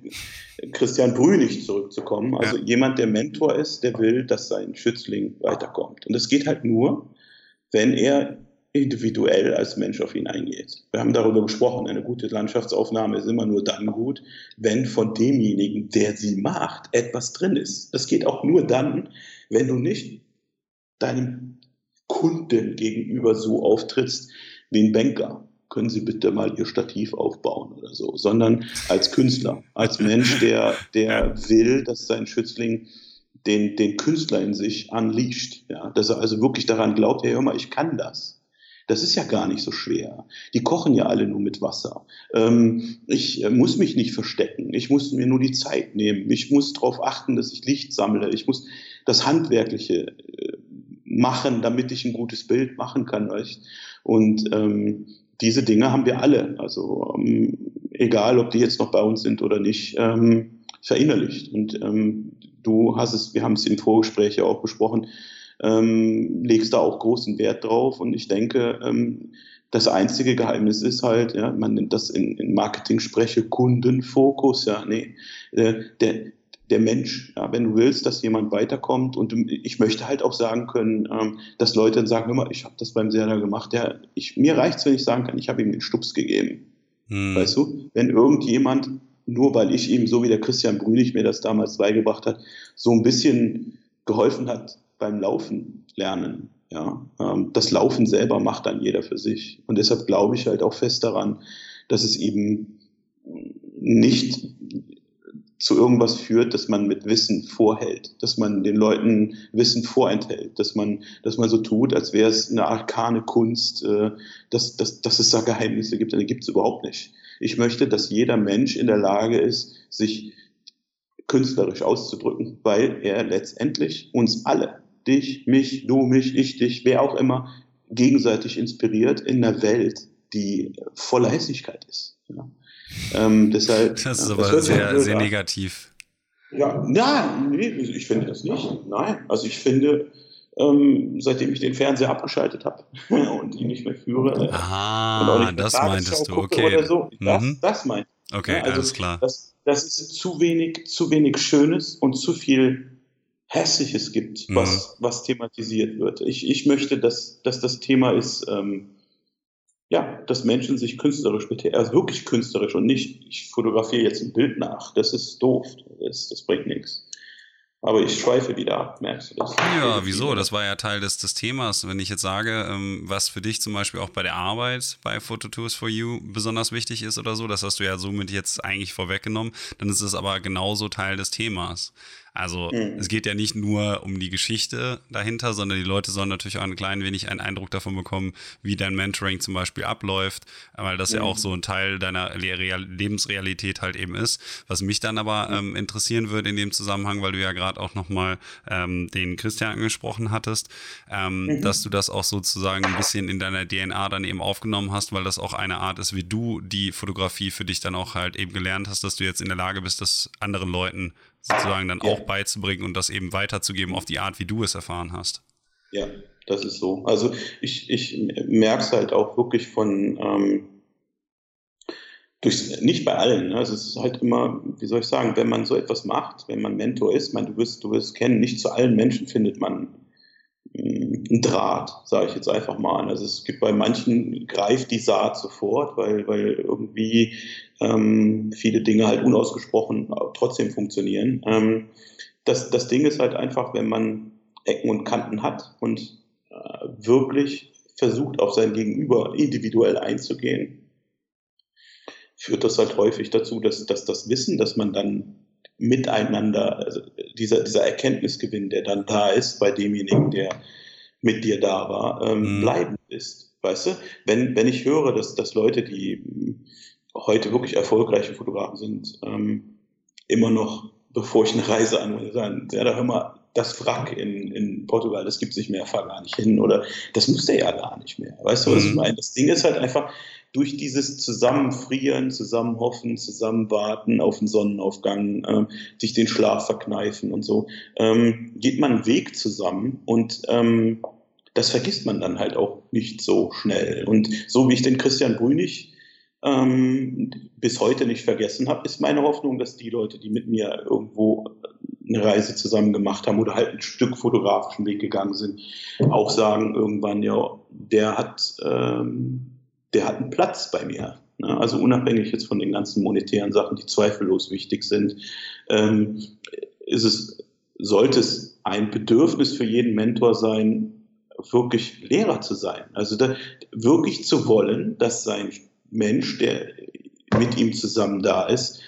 Christian Brünig zurückzukommen, also ja. jemand, der Mentor ist, der will, dass sein Schützling weiterkommt. Und das geht halt nur, wenn er individuell als Mensch auf ihn eingeht. Wir haben darüber gesprochen, eine gute Landschaftsaufnahme ist immer nur dann gut, wenn von demjenigen, der sie macht, etwas drin ist. Das geht auch nur dann, wenn du nicht deinem Kunden gegenüber so auftrittst wie ein Banker, können Sie bitte mal Ihr Stativ aufbauen oder so, sondern als Künstler, als Mensch, der, der will, dass sein Schützling den, den Künstler in sich unleasht, ja, dass er also wirklich daran glaubt, hey, hör mal, ich kann das. Das ist ja gar nicht so schwer. Die kochen ja alle nur mit Wasser. Ähm, ich äh, muss mich nicht verstecken. Ich muss mir nur die Zeit nehmen. Ich muss darauf achten, dass ich Licht sammle. Ich muss das Handwerkliche äh, machen, damit ich ein gutes Bild machen kann. Und ähm, diese Dinge haben wir alle. Also ähm, egal, ob die jetzt noch bei uns sind oder nicht, ähm, verinnerlicht. Und ähm, du hast es, wir haben es im Vorgespräch ja auch besprochen, ähm, legst da auch großen Wert drauf. Und ich denke, ähm, das einzige Geheimnis ist halt, ja, man nennt das in, in Marketing-Spreche Kundenfokus, ja, nee, äh, der, der Mensch, ja, wenn du willst, dass jemand weiterkommt und ich möchte halt auch sagen können, ähm, dass Leute dann sagen, hör mal, ich habe das beim Serda gemacht, der, ich, mir reicht's, wenn ich sagen kann, ich habe ihm den Stups gegeben. Hm. Weißt du, wenn irgendjemand, nur weil ich ihm, so wie der Christian Brünig mir das damals beigebracht hat, so ein bisschen geholfen hat, beim Laufen lernen. Ja, ähm, das Laufen selber macht dann jeder für sich. Und deshalb glaube ich halt auch fest daran, dass es eben nicht zu irgendwas führt, dass man mit Wissen vorhält, dass man den Leuten Wissen vorenthält, dass man, dass man so tut, als wäre es eine arkane Kunst, äh, dass, dass, dass es da Geheimnisse gibt. Die gibt es überhaupt nicht. Ich möchte, dass jeder Mensch in der Lage ist, sich künstlerisch auszudrücken, weil er letztendlich uns alle dich, mich, du, mich, ich, dich, wer auch immer, gegenseitig inspiriert in einer Welt, die voller Hässlichkeit ist. Ja. Ähm, deshalb, das ist aber das sehr, sehr negativ. Ja, nein, nee, ich finde das nicht. Nein, also ich finde, ähm, seitdem ich den Fernseher abgeschaltet habe und ihn nicht mehr führe. Ah, das meintest du, okay. So. Das, mhm. das meinte ich. Okay, ja, also alles klar. Das, das ist zu wenig, zu wenig Schönes und zu viel Hässliches gibt, was, mhm. was thematisiert wird. Ich, ich möchte, dass, dass das Thema ist, ähm, ja, dass Menschen sich künstlerisch betätigen, also wirklich künstlerisch und nicht, ich fotografiere jetzt ein Bild nach. Das ist doof. Das, das bringt nichts. Aber ich schweife wieder ab, merkst du das? Ja, wieso? Das war ja Teil des, des Themas. Wenn ich jetzt sage, ähm, was für dich zum Beispiel auch bei der Arbeit bei Phototours for You besonders wichtig ist oder so, das hast du ja somit jetzt eigentlich vorweggenommen, dann ist es aber genauso Teil des Themas. Also mhm. es geht ja nicht nur um die Geschichte dahinter, sondern die Leute sollen natürlich auch ein klein wenig einen Eindruck davon bekommen, wie dein Mentoring zum Beispiel abläuft, weil das mhm. ja auch so ein Teil deiner Lebensrealität halt eben ist. Was mich dann aber mhm. ähm, interessieren würde in dem Zusammenhang, weil du ja gerade auch nochmal ähm, den Christian angesprochen hattest, ähm, mhm. dass du das auch sozusagen ein bisschen in deiner DNA dann eben aufgenommen hast, weil das auch eine Art ist, wie du die Fotografie für dich dann auch halt eben gelernt hast, dass du jetzt in der Lage bist, das anderen Leuten sozusagen dann ja. auch beizubringen und das eben weiterzugeben auf die Art, wie du es erfahren hast. Ja, das ist so. Also ich, ich merke es halt auch wirklich von, ähm, durch, nicht bei allen. Ne? Also es ist halt immer, wie soll ich sagen, wenn man so etwas macht, wenn man Mentor ist, man, du wirst, du wirst kennen, nicht zu allen Menschen findet man ein Draht, sage ich jetzt einfach mal. Also es gibt bei manchen greift die Saat sofort, weil, weil irgendwie ähm, viele Dinge halt unausgesprochen trotzdem funktionieren. Ähm, das, das Ding ist halt einfach, wenn man Ecken und Kanten hat und äh, wirklich versucht, auf sein Gegenüber individuell einzugehen, führt das halt häufig dazu, dass, dass das Wissen, dass man dann miteinander, also dieser, dieser Erkenntnisgewinn, der dann da ist bei demjenigen, der mit dir da war, ähm, mhm. bleibend ist. Weißt du, wenn, wenn ich höre, dass, dass Leute, die heute wirklich erfolgreiche Fotografen sind, ähm, immer noch, bevor ich eine Reise anwende, sagen, ja, da hör mal, das Wrack in, in Portugal, das gibt sich mehr, fahr gar nicht hin oder das muss der ja gar nicht mehr. Weißt du, was mhm. ich meine? Das Ding ist halt einfach, durch dieses Zusammenfrieren, Zusammenhoffen, Zusammenwarten auf den Sonnenaufgang, äh, sich den Schlaf verkneifen und so, ähm, geht man einen Weg zusammen und ähm, das vergisst man dann halt auch nicht so schnell. Und so wie ich den Christian Brünig ähm, bis heute nicht vergessen habe, ist meine Hoffnung, dass die Leute, die mit mir irgendwo eine Reise zusammen gemacht haben oder halt ein Stück fotografischen Weg gegangen sind, auch sagen irgendwann, ja, der hat, ähm, der hat einen Platz bei mir. Ne? Also unabhängig jetzt von den ganzen monetären Sachen, die zweifellos wichtig sind, ähm, ist es, sollte es ein Bedürfnis für jeden Mentor sein, wirklich Lehrer zu sein. Also da, wirklich zu wollen, dass sein Mensch, der mit ihm zusammen da ist,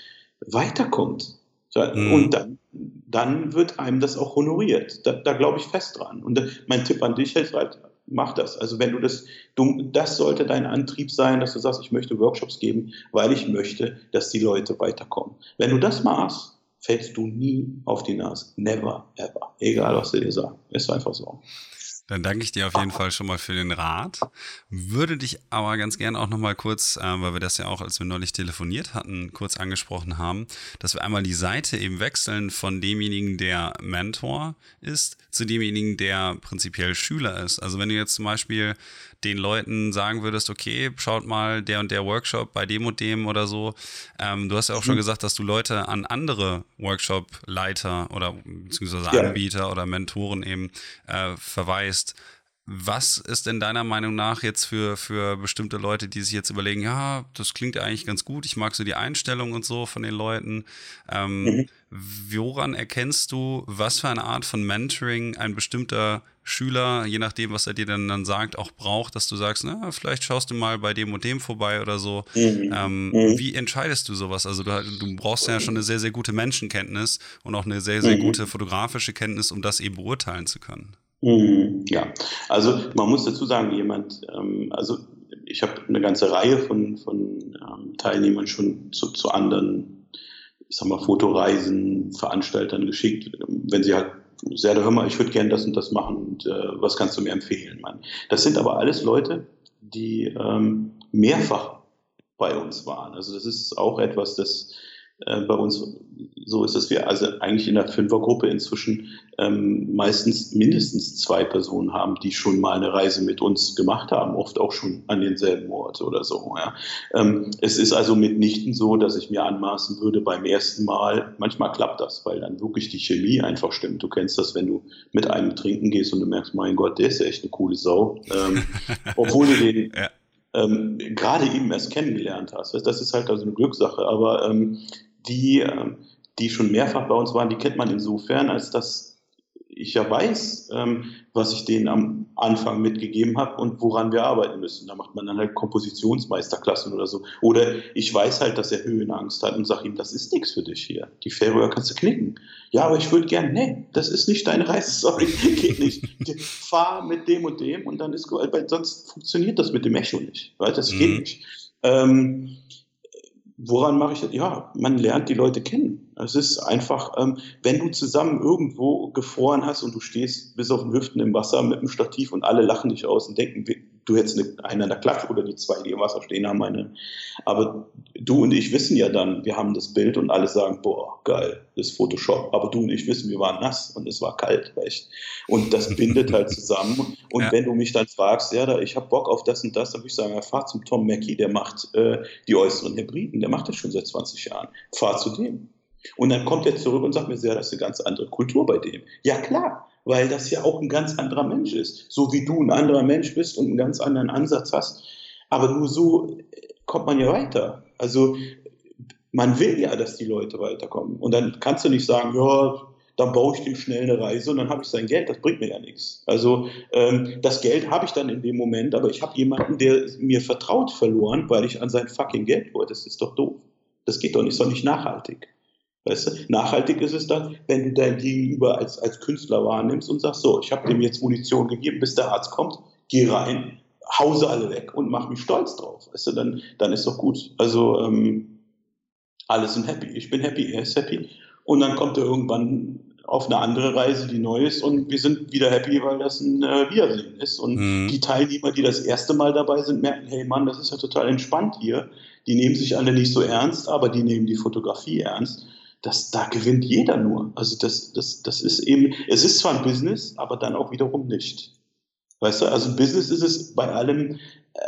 weiterkommt. Mhm. Und dann, dann wird einem das auch honoriert. Da, da glaube ich fest dran. Und mein Tipp an dich ist halt, mach das. Also wenn du das, du, das sollte dein Antrieb sein, dass du sagst, ich möchte Workshops geben, weil ich möchte, dass die Leute weiterkommen. Wenn du das machst, fällst du nie auf die Nase. Never, ever. Egal, was sie dir sagen. Ist einfach so. Dann danke ich dir auf jeden Fall schon mal für den Rat. Würde dich aber ganz gerne auch noch mal kurz, äh, weil wir das ja auch, als wir neulich telefoniert hatten, kurz angesprochen haben, dass wir einmal die Seite eben wechseln von demjenigen, der Mentor ist, zu demjenigen, der prinzipiell Schüler ist. Also wenn du jetzt zum Beispiel den Leuten sagen würdest, okay, schaut mal der und der Workshop bei dem und dem oder so. Ähm, du hast ja auch mhm. schon gesagt, dass du Leute an andere Workshop-Leiter oder beziehungsweise ja. Anbieter oder Mentoren eben äh, verweist. Was ist denn deiner Meinung nach jetzt für, für bestimmte Leute, die sich jetzt überlegen, ja, das klingt eigentlich ganz gut, ich mag so die Einstellung und so von den Leuten. Ähm, mhm. Woran erkennst du, was für eine Art von Mentoring ein bestimmter Schüler, je nachdem, was er dir dann, dann sagt, auch braucht, dass du sagst, na, vielleicht schaust du mal bei dem und dem vorbei oder so. Mhm. Ähm, mhm. Wie entscheidest du sowas? Also du, du, brauchst ja schon eine sehr, sehr gute Menschenkenntnis und auch eine sehr, sehr mhm. gute fotografische Kenntnis, um das eben beurteilen zu können. Mhm, ja, also man muss dazu sagen, jemand, ähm, also ich habe eine ganze Reihe von, von ähm, Teilnehmern schon zu, zu anderen, ich sag mal, Fotoreisen, Veranstaltern geschickt, wenn sie halt sehr, hör mal, ich würde gerne das und das machen und äh, was kannst du mir empfehlen, Mann. Das sind aber alles Leute, die ähm, mehrfach bei uns waren. Also das ist auch etwas, das äh, bei uns so ist, dass wir also eigentlich in der Fünfergruppe inzwischen ähm, meistens mindestens zwei Personen haben, die schon mal eine Reise mit uns gemacht haben, oft auch schon an denselben Ort oder so. Ja. Ähm, es ist also mitnichten so, dass ich mir anmaßen würde beim ersten Mal, manchmal klappt das, weil dann wirklich die Chemie einfach stimmt. Du kennst das, wenn du mit einem trinken gehst und du merkst, mein Gott, der ist ja echt eine coole Sau. Ähm, obwohl du den ja. ähm, gerade eben erst kennengelernt hast. Das ist halt also eine Glückssache, aber ähm, die, ähm, die schon mehrfach bei uns waren, die kennt man insofern, als dass ich ja weiß, ähm, was ich denen am Anfang mitgegeben habe und woran wir arbeiten müssen. Da macht man dann halt Kompositionsmeisterklassen oder so. Oder ich weiß halt, dass er Höhenangst hat und sage ihm, das ist nichts für dich hier. Die Färöer kannst du knicken. Ja, aber ich würde gern, nee, das ist nicht deine Reise, sorry, geht nicht. Fahr mit dem und dem und dann ist gut, weil sonst funktioniert das mit dem Echo nicht, weil das mhm. geht nicht. Ähm, woran mache ich das? Ja, man lernt die Leute kennen. Es ist einfach, ähm, wenn du zusammen irgendwo gefroren hast und du stehst bis auf den Hüften im Wasser mit dem Stativ und alle lachen dich aus und denken, du hättest eine, einen an der Klappe oder die zwei, die im Wasser stehen haben, eine. Aber du und ich wissen ja dann, wir haben das Bild und alle sagen, boah, geil, das ist Photoshop. Aber du und ich wissen, wir waren nass und es war kalt, echt. Und das bindet halt zusammen. Und ja. wenn du mich dann fragst, ja, da, ich habe Bock auf das und das, dann würde ich sagen, ja, fahr zum Tom Mackey, der macht äh, die äußeren Hybriden, der macht das schon seit 20 Jahren. Fahr zu dem. Und dann kommt er zurück und sagt mir, ja, das ist eine ganz andere Kultur bei dem. Ja, klar, weil das ja auch ein ganz anderer Mensch ist. So wie du ein anderer Mensch bist und einen ganz anderen Ansatz hast. Aber nur so kommt man ja weiter. Also man will ja, dass die Leute weiterkommen. Und dann kannst du nicht sagen, ja, dann baue ich dem schnell eine Reise und dann habe ich sein Geld. Das bringt mir ja nichts. Also ähm, das Geld habe ich dann in dem Moment, aber ich habe jemanden, der mir vertraut, verloren, weil ich an sein fucking Geld wollte. Das ist doch doof. Das geht doch nicht, ist doch nicht nachhaltig. Weißt du? Nachhaltig ist es dann, wenn du dein Gegenüber als, als Künstler wahrnimmst und sagst, so, ich habe dem jetzt Munition gegeben, bis der Arzt kommt, geh rein, hause alle weg und mach mich stolz drauf. Weißt du, dann, dann ist doch gut. Also ähm, alle sind happy. Ich bin happy, er ist happy. Und dann kommt er irgendwann auf eine andere Reise, die neu ist und wir sind wieder happy, weil das ein äh, Wiedersehen ist. Und mhm. die Teilnehmer, die das erste Mal dabei sind, merken, hey Mann, das ist ja total entspannt hier. Die nehmen sich alle nicht so ernst, aber die nehmen die Fotografie ernst das, da gewinnt jeder nur. Also das, das, das ist eben, es ist zwar ein Business, aber dann auch wiederum nicht. Weißt du, also Business ist es bei allem, äh,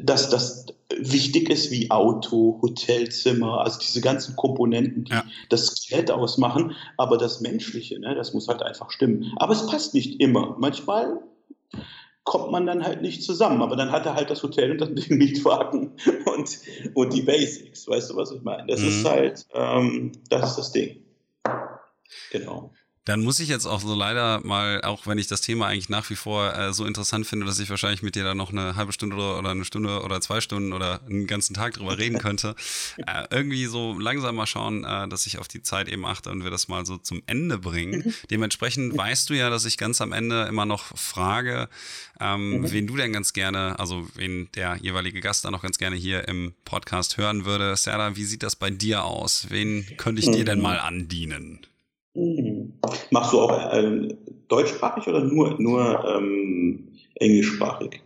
dass das wichtig ist wie Auto, Hotelzimmer, also diese ganzen Komponenten, die ja. das Geld ausmachen, aber das Menschliche, ne, das muss halt einfach stimmen. Aber es passt nicht immer. Manchmal kommt man dann halt nicht zusammen. Aber dann hat er halt das Hotel und dann den Mietwagen und, und die Basics. Weißt du, was ich meine? Das mhm. ist halt, ähm, das ist das Ding. Genau. Dann muss ich jetzt auch so leider mal, auch wenn ich das Thema eigentlich nach wie vor äh, so interessant finde, dass ich wahrscheinlich mit dir da noch eine halbe Stunde oder, eine Stunde oder zwei Stunden oder einen ganzen Tag drüber reden könnte, äh, irgendwie so langsam mal schauen, äh, dass ich auf die Zeit eben achte und wir das mal so zum Ende bringen. Mhm. Dementsprechend weißt du ja, dass ich ganz am Ende immer noch frage, ähm, mhm. wen du denn ganz gerne, also wen der jeweilige Gast da noch ganz gerne hier im Podcast hören würde. Sarah, wie sieht das bei dir aus? Wen könnte ich dir denn mhm. mal andienen? Mhm. Machst du auch äh, deutschsprachig oder nur, nur ähm, englischsprachig?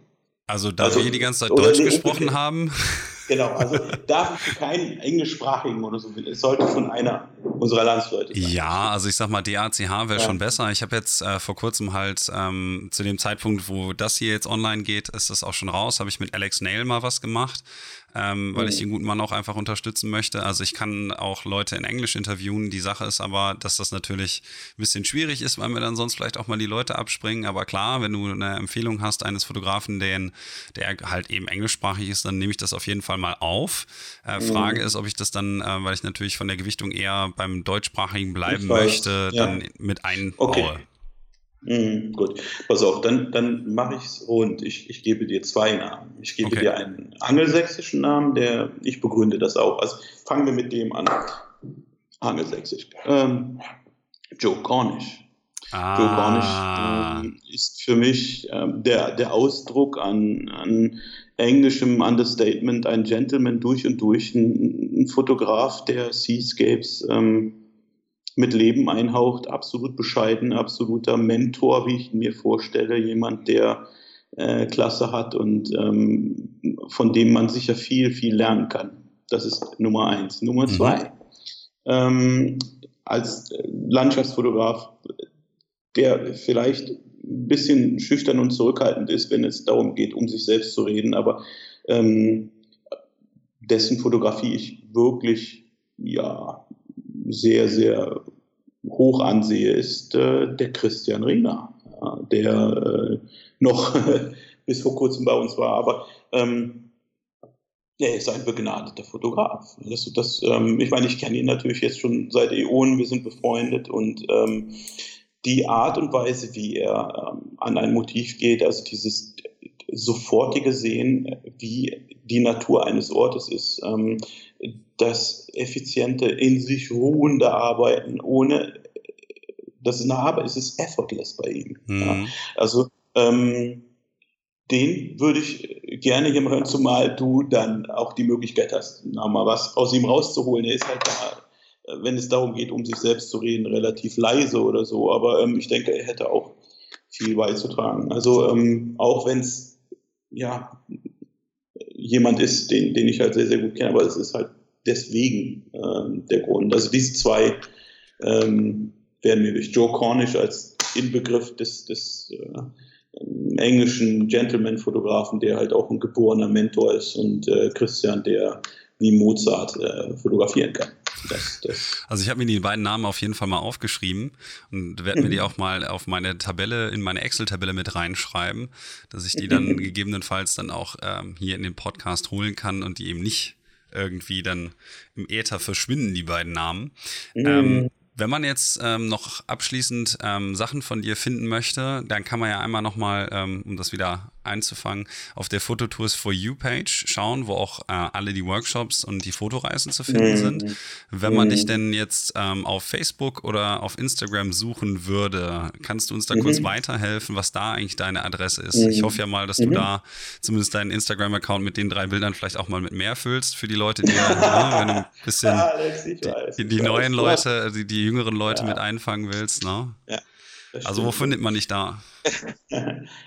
Also, da also, wir die ganze Zeit Deutsch gesprochen haben. Genau, also darf ich keinen englischsprachigen oder so, es sollte von einer unserer Landsleute sein. Ja, also ich sag mal, DACH wäre ja. schon besser. Ich habe jetzt äh, vor kurzem halt ähm, zu dem Zeitpunkt, wo das hier jetzt online geht, ist das auch schon raus, habe ich mit Alex Nail mal was gemacht ähm, weil mhm. ich den guten Mann auch einfach unterstützen möchte. Also ich kann auch Leute in Englisch interviewen. Die Sache ist aber, dass das natürlich ein bisschen schwierig ist, weil mir dann sonst vielleicht auch mal die Leute abspringen. Aber klar, wenn du eine Empfehlung hast eines Fotografen, den, der halt eben englischsprachig ist, dann nehme ich das auf jeden Fall mal auf. Äh, mhm. Frage ist, ob ich das dann, äh, weil ich natürlich von der Gewichtung eher beim deutschsprachigen bleiben möchte, ja. dann mit einbaue. Okay. Mhm, gut, pass auf, dann, dann mache ich es und ich, ich gebe dir zwei Namen. Ich gebe okay. dir einen angelsächsischen Namen, der ich begründe das auch. Also fangen wir mit dem an. Angelsächsisch. Ähm, Joe Cornish. Ah. Joe Cornish ähm, ist für mich ähm, der, der Ausdruck an, an englischem Understatement, ein Gentleman durch und durch, ein, ein Fotograf der Seascapes. Ähm, mit Leben einhaucht, absolut bescheiden, absoluter Mentor, wie ich mir vorstelle, jemand, der äh, Klasse hat und ähm, von dem man sicher viel, viel lernen kann. Das ist Nummer eins. Nummer mhm. zwei ähm, als Landschaftsfotograf, der vielleicht ein bisschen schüchtern und zurückhaltend ist, wenn es darum geht, um sich selbst zu reden, aber ähm, dessen Fotografie ich wirklich ja sehr, sehr hoch ansehe, ist äh, der Christian Riener, ja, der äh, noch bis vor kurzem bei uns war, aber ähm, er ist ein begnadeter Fotograf. Das, das, ähm, ich meine, ich kenne ihn natürlich jetzt schon seit Äonen, wir sind befreundet und ähm, die Art und Weise, wie er ähm, an ein Motiv geht, also dieses sofortige Sehen, wie die Natur eines Ortes ist, ähm, das effiziente, in sich ruhende Arbeiten, ohne, das ist eine Arbeit, es ist effortless bei ihm. Mhm. Ja. Also, ähm, den würde ich gerne hier hören, zumal du dann auch die Möglichkeit hast, mal was aus ihm rauszuholen. Er ist halt da, wenn es darum geht, um sich selbst zu reden, relativ leise oder so, aber ähm, ich denke, er hätte auch viel beizutragen. Also ähm, auch wenn es ja jemand ist, den, den ich halt sehr, sehr gut kenne, aber es ist halt deswegen ähm, der Grund. Also diese zwei ähm, werden mir durch Joe Cornish als Inbegriff des, des äh, englischen Gentleman-Fotografen, der halt auch ein geborener Mentor ist und äh, Christian, der wie Mozart äh, fotografieren kann. Das, das also ich habe mir die beiden Namen auf jeden Fall mal aufgeschrieben und werde mir die auch mal auf meine Tabelle, in meine Excel-Tabelle mit reinschreiben, dass ich die dann gegebenenfalls dann auch ähm, hier in den Podcast holen kann und die eben nicht irgendwie dann im Äther verschwinden, die beiden Namen. Mhm. Ähm, wenn man jetzt ähm, noch abschließend ähm, Sachen von dir finden möchte, dann kann man ja einmal nochmal, ähm, um das wieder einzufangen, auf der Fototours for You Page schauen, wo auch äh, alle die Workshops und die Fotoreisen zu finden mhm. sind. Wenn man dich mhm. denn jetzt ähm, auf Facebook oder auf Instagram suchen würde, kannst du uns da mhm. kurz weiterhelfen, was da eigentlich deine Adresse ist? Mhm. Ich hoffe ja mal, dass du mhm. da zumindest deinen Instagram-Account mit den drei Bildern vielleicht auch mal mit mehr füllst für die Leute, die ja, ne, wenn du ein bisschen Alex, die, die, die neuen Leute, die, die jüngeren Leute ja. mit einfangen willst. Ne? Ja. Also wo findet man dich da?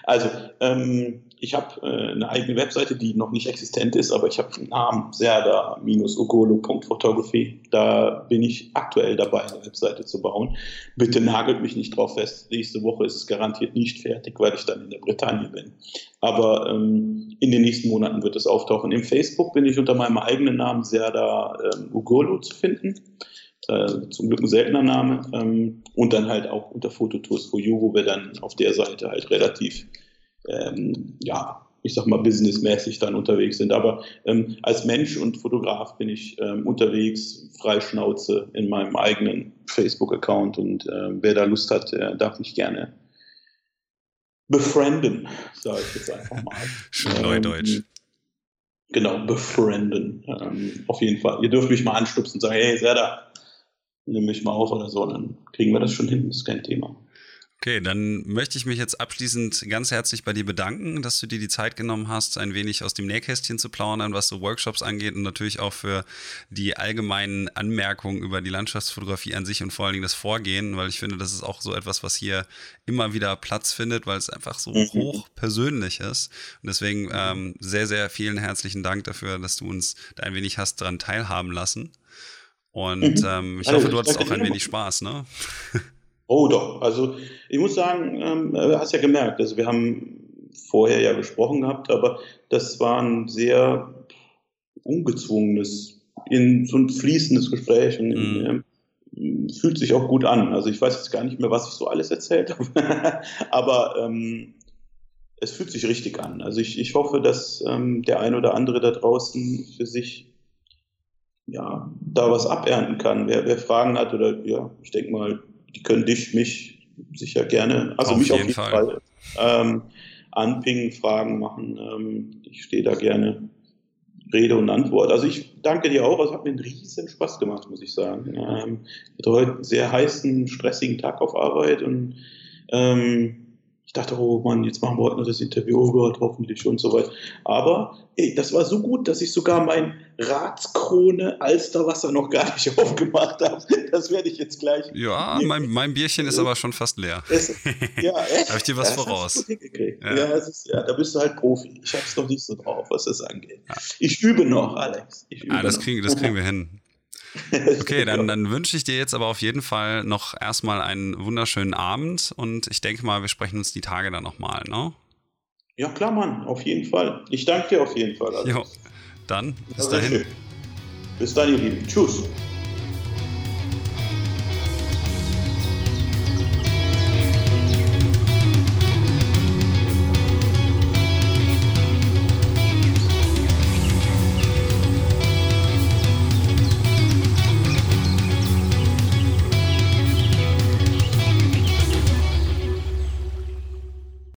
also ähm, ich habe äh, eine eigene Webseite, die noch nicht existent ist, aber ich habe den Namen serda-ogolo.photography. Da bin ich aktuell dabei, eine Webseite zu bauen. Bitte nagelt mich nicht drauf fest. Nächste Woche ist es garantiert nicht fertig, weil ich dann in der Bretagne bin. Aber ähm, in den nächsten Monaten wird es auftauchen. Im Facebook bin ich unter meinem eigenen Namen Serda ähm, Ugolo zu finden äh, zum Glück ein seltener Name. Ähm, und dann halt auch unter Fototours for You, wo wir dann auf der Seite halt relativ, ähm, ja, ich sag mal, businessmäßig dann unterwegs sind. Aber ähm, als Mensch und Fotograf bin ich ähm, unterwegs, freischnauze in meinem eigenen Facebook-Account und äh, wer da Lust hat, der darf mich gerne befrienden, sage ich jetzt einfach mal. Schön ähm, Neudeutsch. Genau, befrienden. Ähm, auf jeden Fall. Ihr dürft mich mal anstupsen und sagen, hey, Serda, nimm mich mal auf oder so, dann kriegen wir das schon hin, das ist kein Thema. Okay, dann möchte ich mich jetzt abschließend ganz herzlich bei dir bedanken, dass du dir die Zeit genommen hast, ein wenig aus dem Nähkästchen zu plaudern, was so Workshops angeht und natürlich auch für die allgemeinen Anmerkungen über die Landschaftsfotografie an sich und vor allen Dingen das Vorgehen, weil ich finde, das ist auch so etwas, was hier immer wieder Platz findet, weil es einfach so mhm. hoch persönlich ist. Und deswegen ähm, sehr, sehr vielen herzlichen Dank dafür, dass du uns da ein wenig hast daran teilhaben lassen. Und mhm. ähm, ich also, hoffe, du hattest auch ein wenig Spaß, ne? Oh doch, also ich muss sagen, ähm, du hast ja gemerkt, also wir haben vorher ja gesprochen gehabt, aber das war ein sehr ungezwungenes, in so ein fließendes Gespräch und mhm. ähm, fühlt sich auch gut an. Also ich weiß jetzt gar nicht mehr, was ich so alles erzählt habe, aber ähm, es fühlt sich richtig an. Also ich, ich hoffe, dass ähm, der ein oder andere da draußen für sich ja, da was abernten kann. Wer, wer Fragen hat oder ja, ich denke mal, die können dich, mich sicher gerne, also auf mich jeden auf jeden Fall, Fall ähm, anpingen, Fragen machen. Ähm, ich stehe da gerne Rede und Antwort. Also ich danke dir auch, es hat mir einen riesen Spaß gemacht, muss ich sagen. Ähm, ich hatte heute einen sehr heißen, stressigen Tag auf Arbeit und ähm, ich dachte, oh Mann, jetzt machen wir heute noch das Interview, oh Gott, hoffentlich und so weiter. Aber ey, das war so gut, dass ich sogar mein Ratskrone Alsterwasser noch gar nicht aufgemacht habe. Das werde ich jetzt gleich. Ja, mein, mein, Bierchen ist aber schon fast leer. Es, ja, echt? habe ich dir was das voraus? Ja, ja, ist, ja, da bist du halt Profi. Ich habe es noch nicht so drauf, was das angeht. Ja. Ich übe noch, Alex. ah, das, kriegen, das kriegen wir hin. Okay, dann, dann wünsche ich dir jetzt aber auf jeden Fall noch erstmal einen wunderschönen Abend und ich denke mal, wir sprechen uns die Tage dann nochmal, ne? Ja, klar, Mann, auf jeden Fall. Ich danke dir auf jeden Fall. Jo, dann bis dahin. Bis dann, ihr Lieben. Tschüss.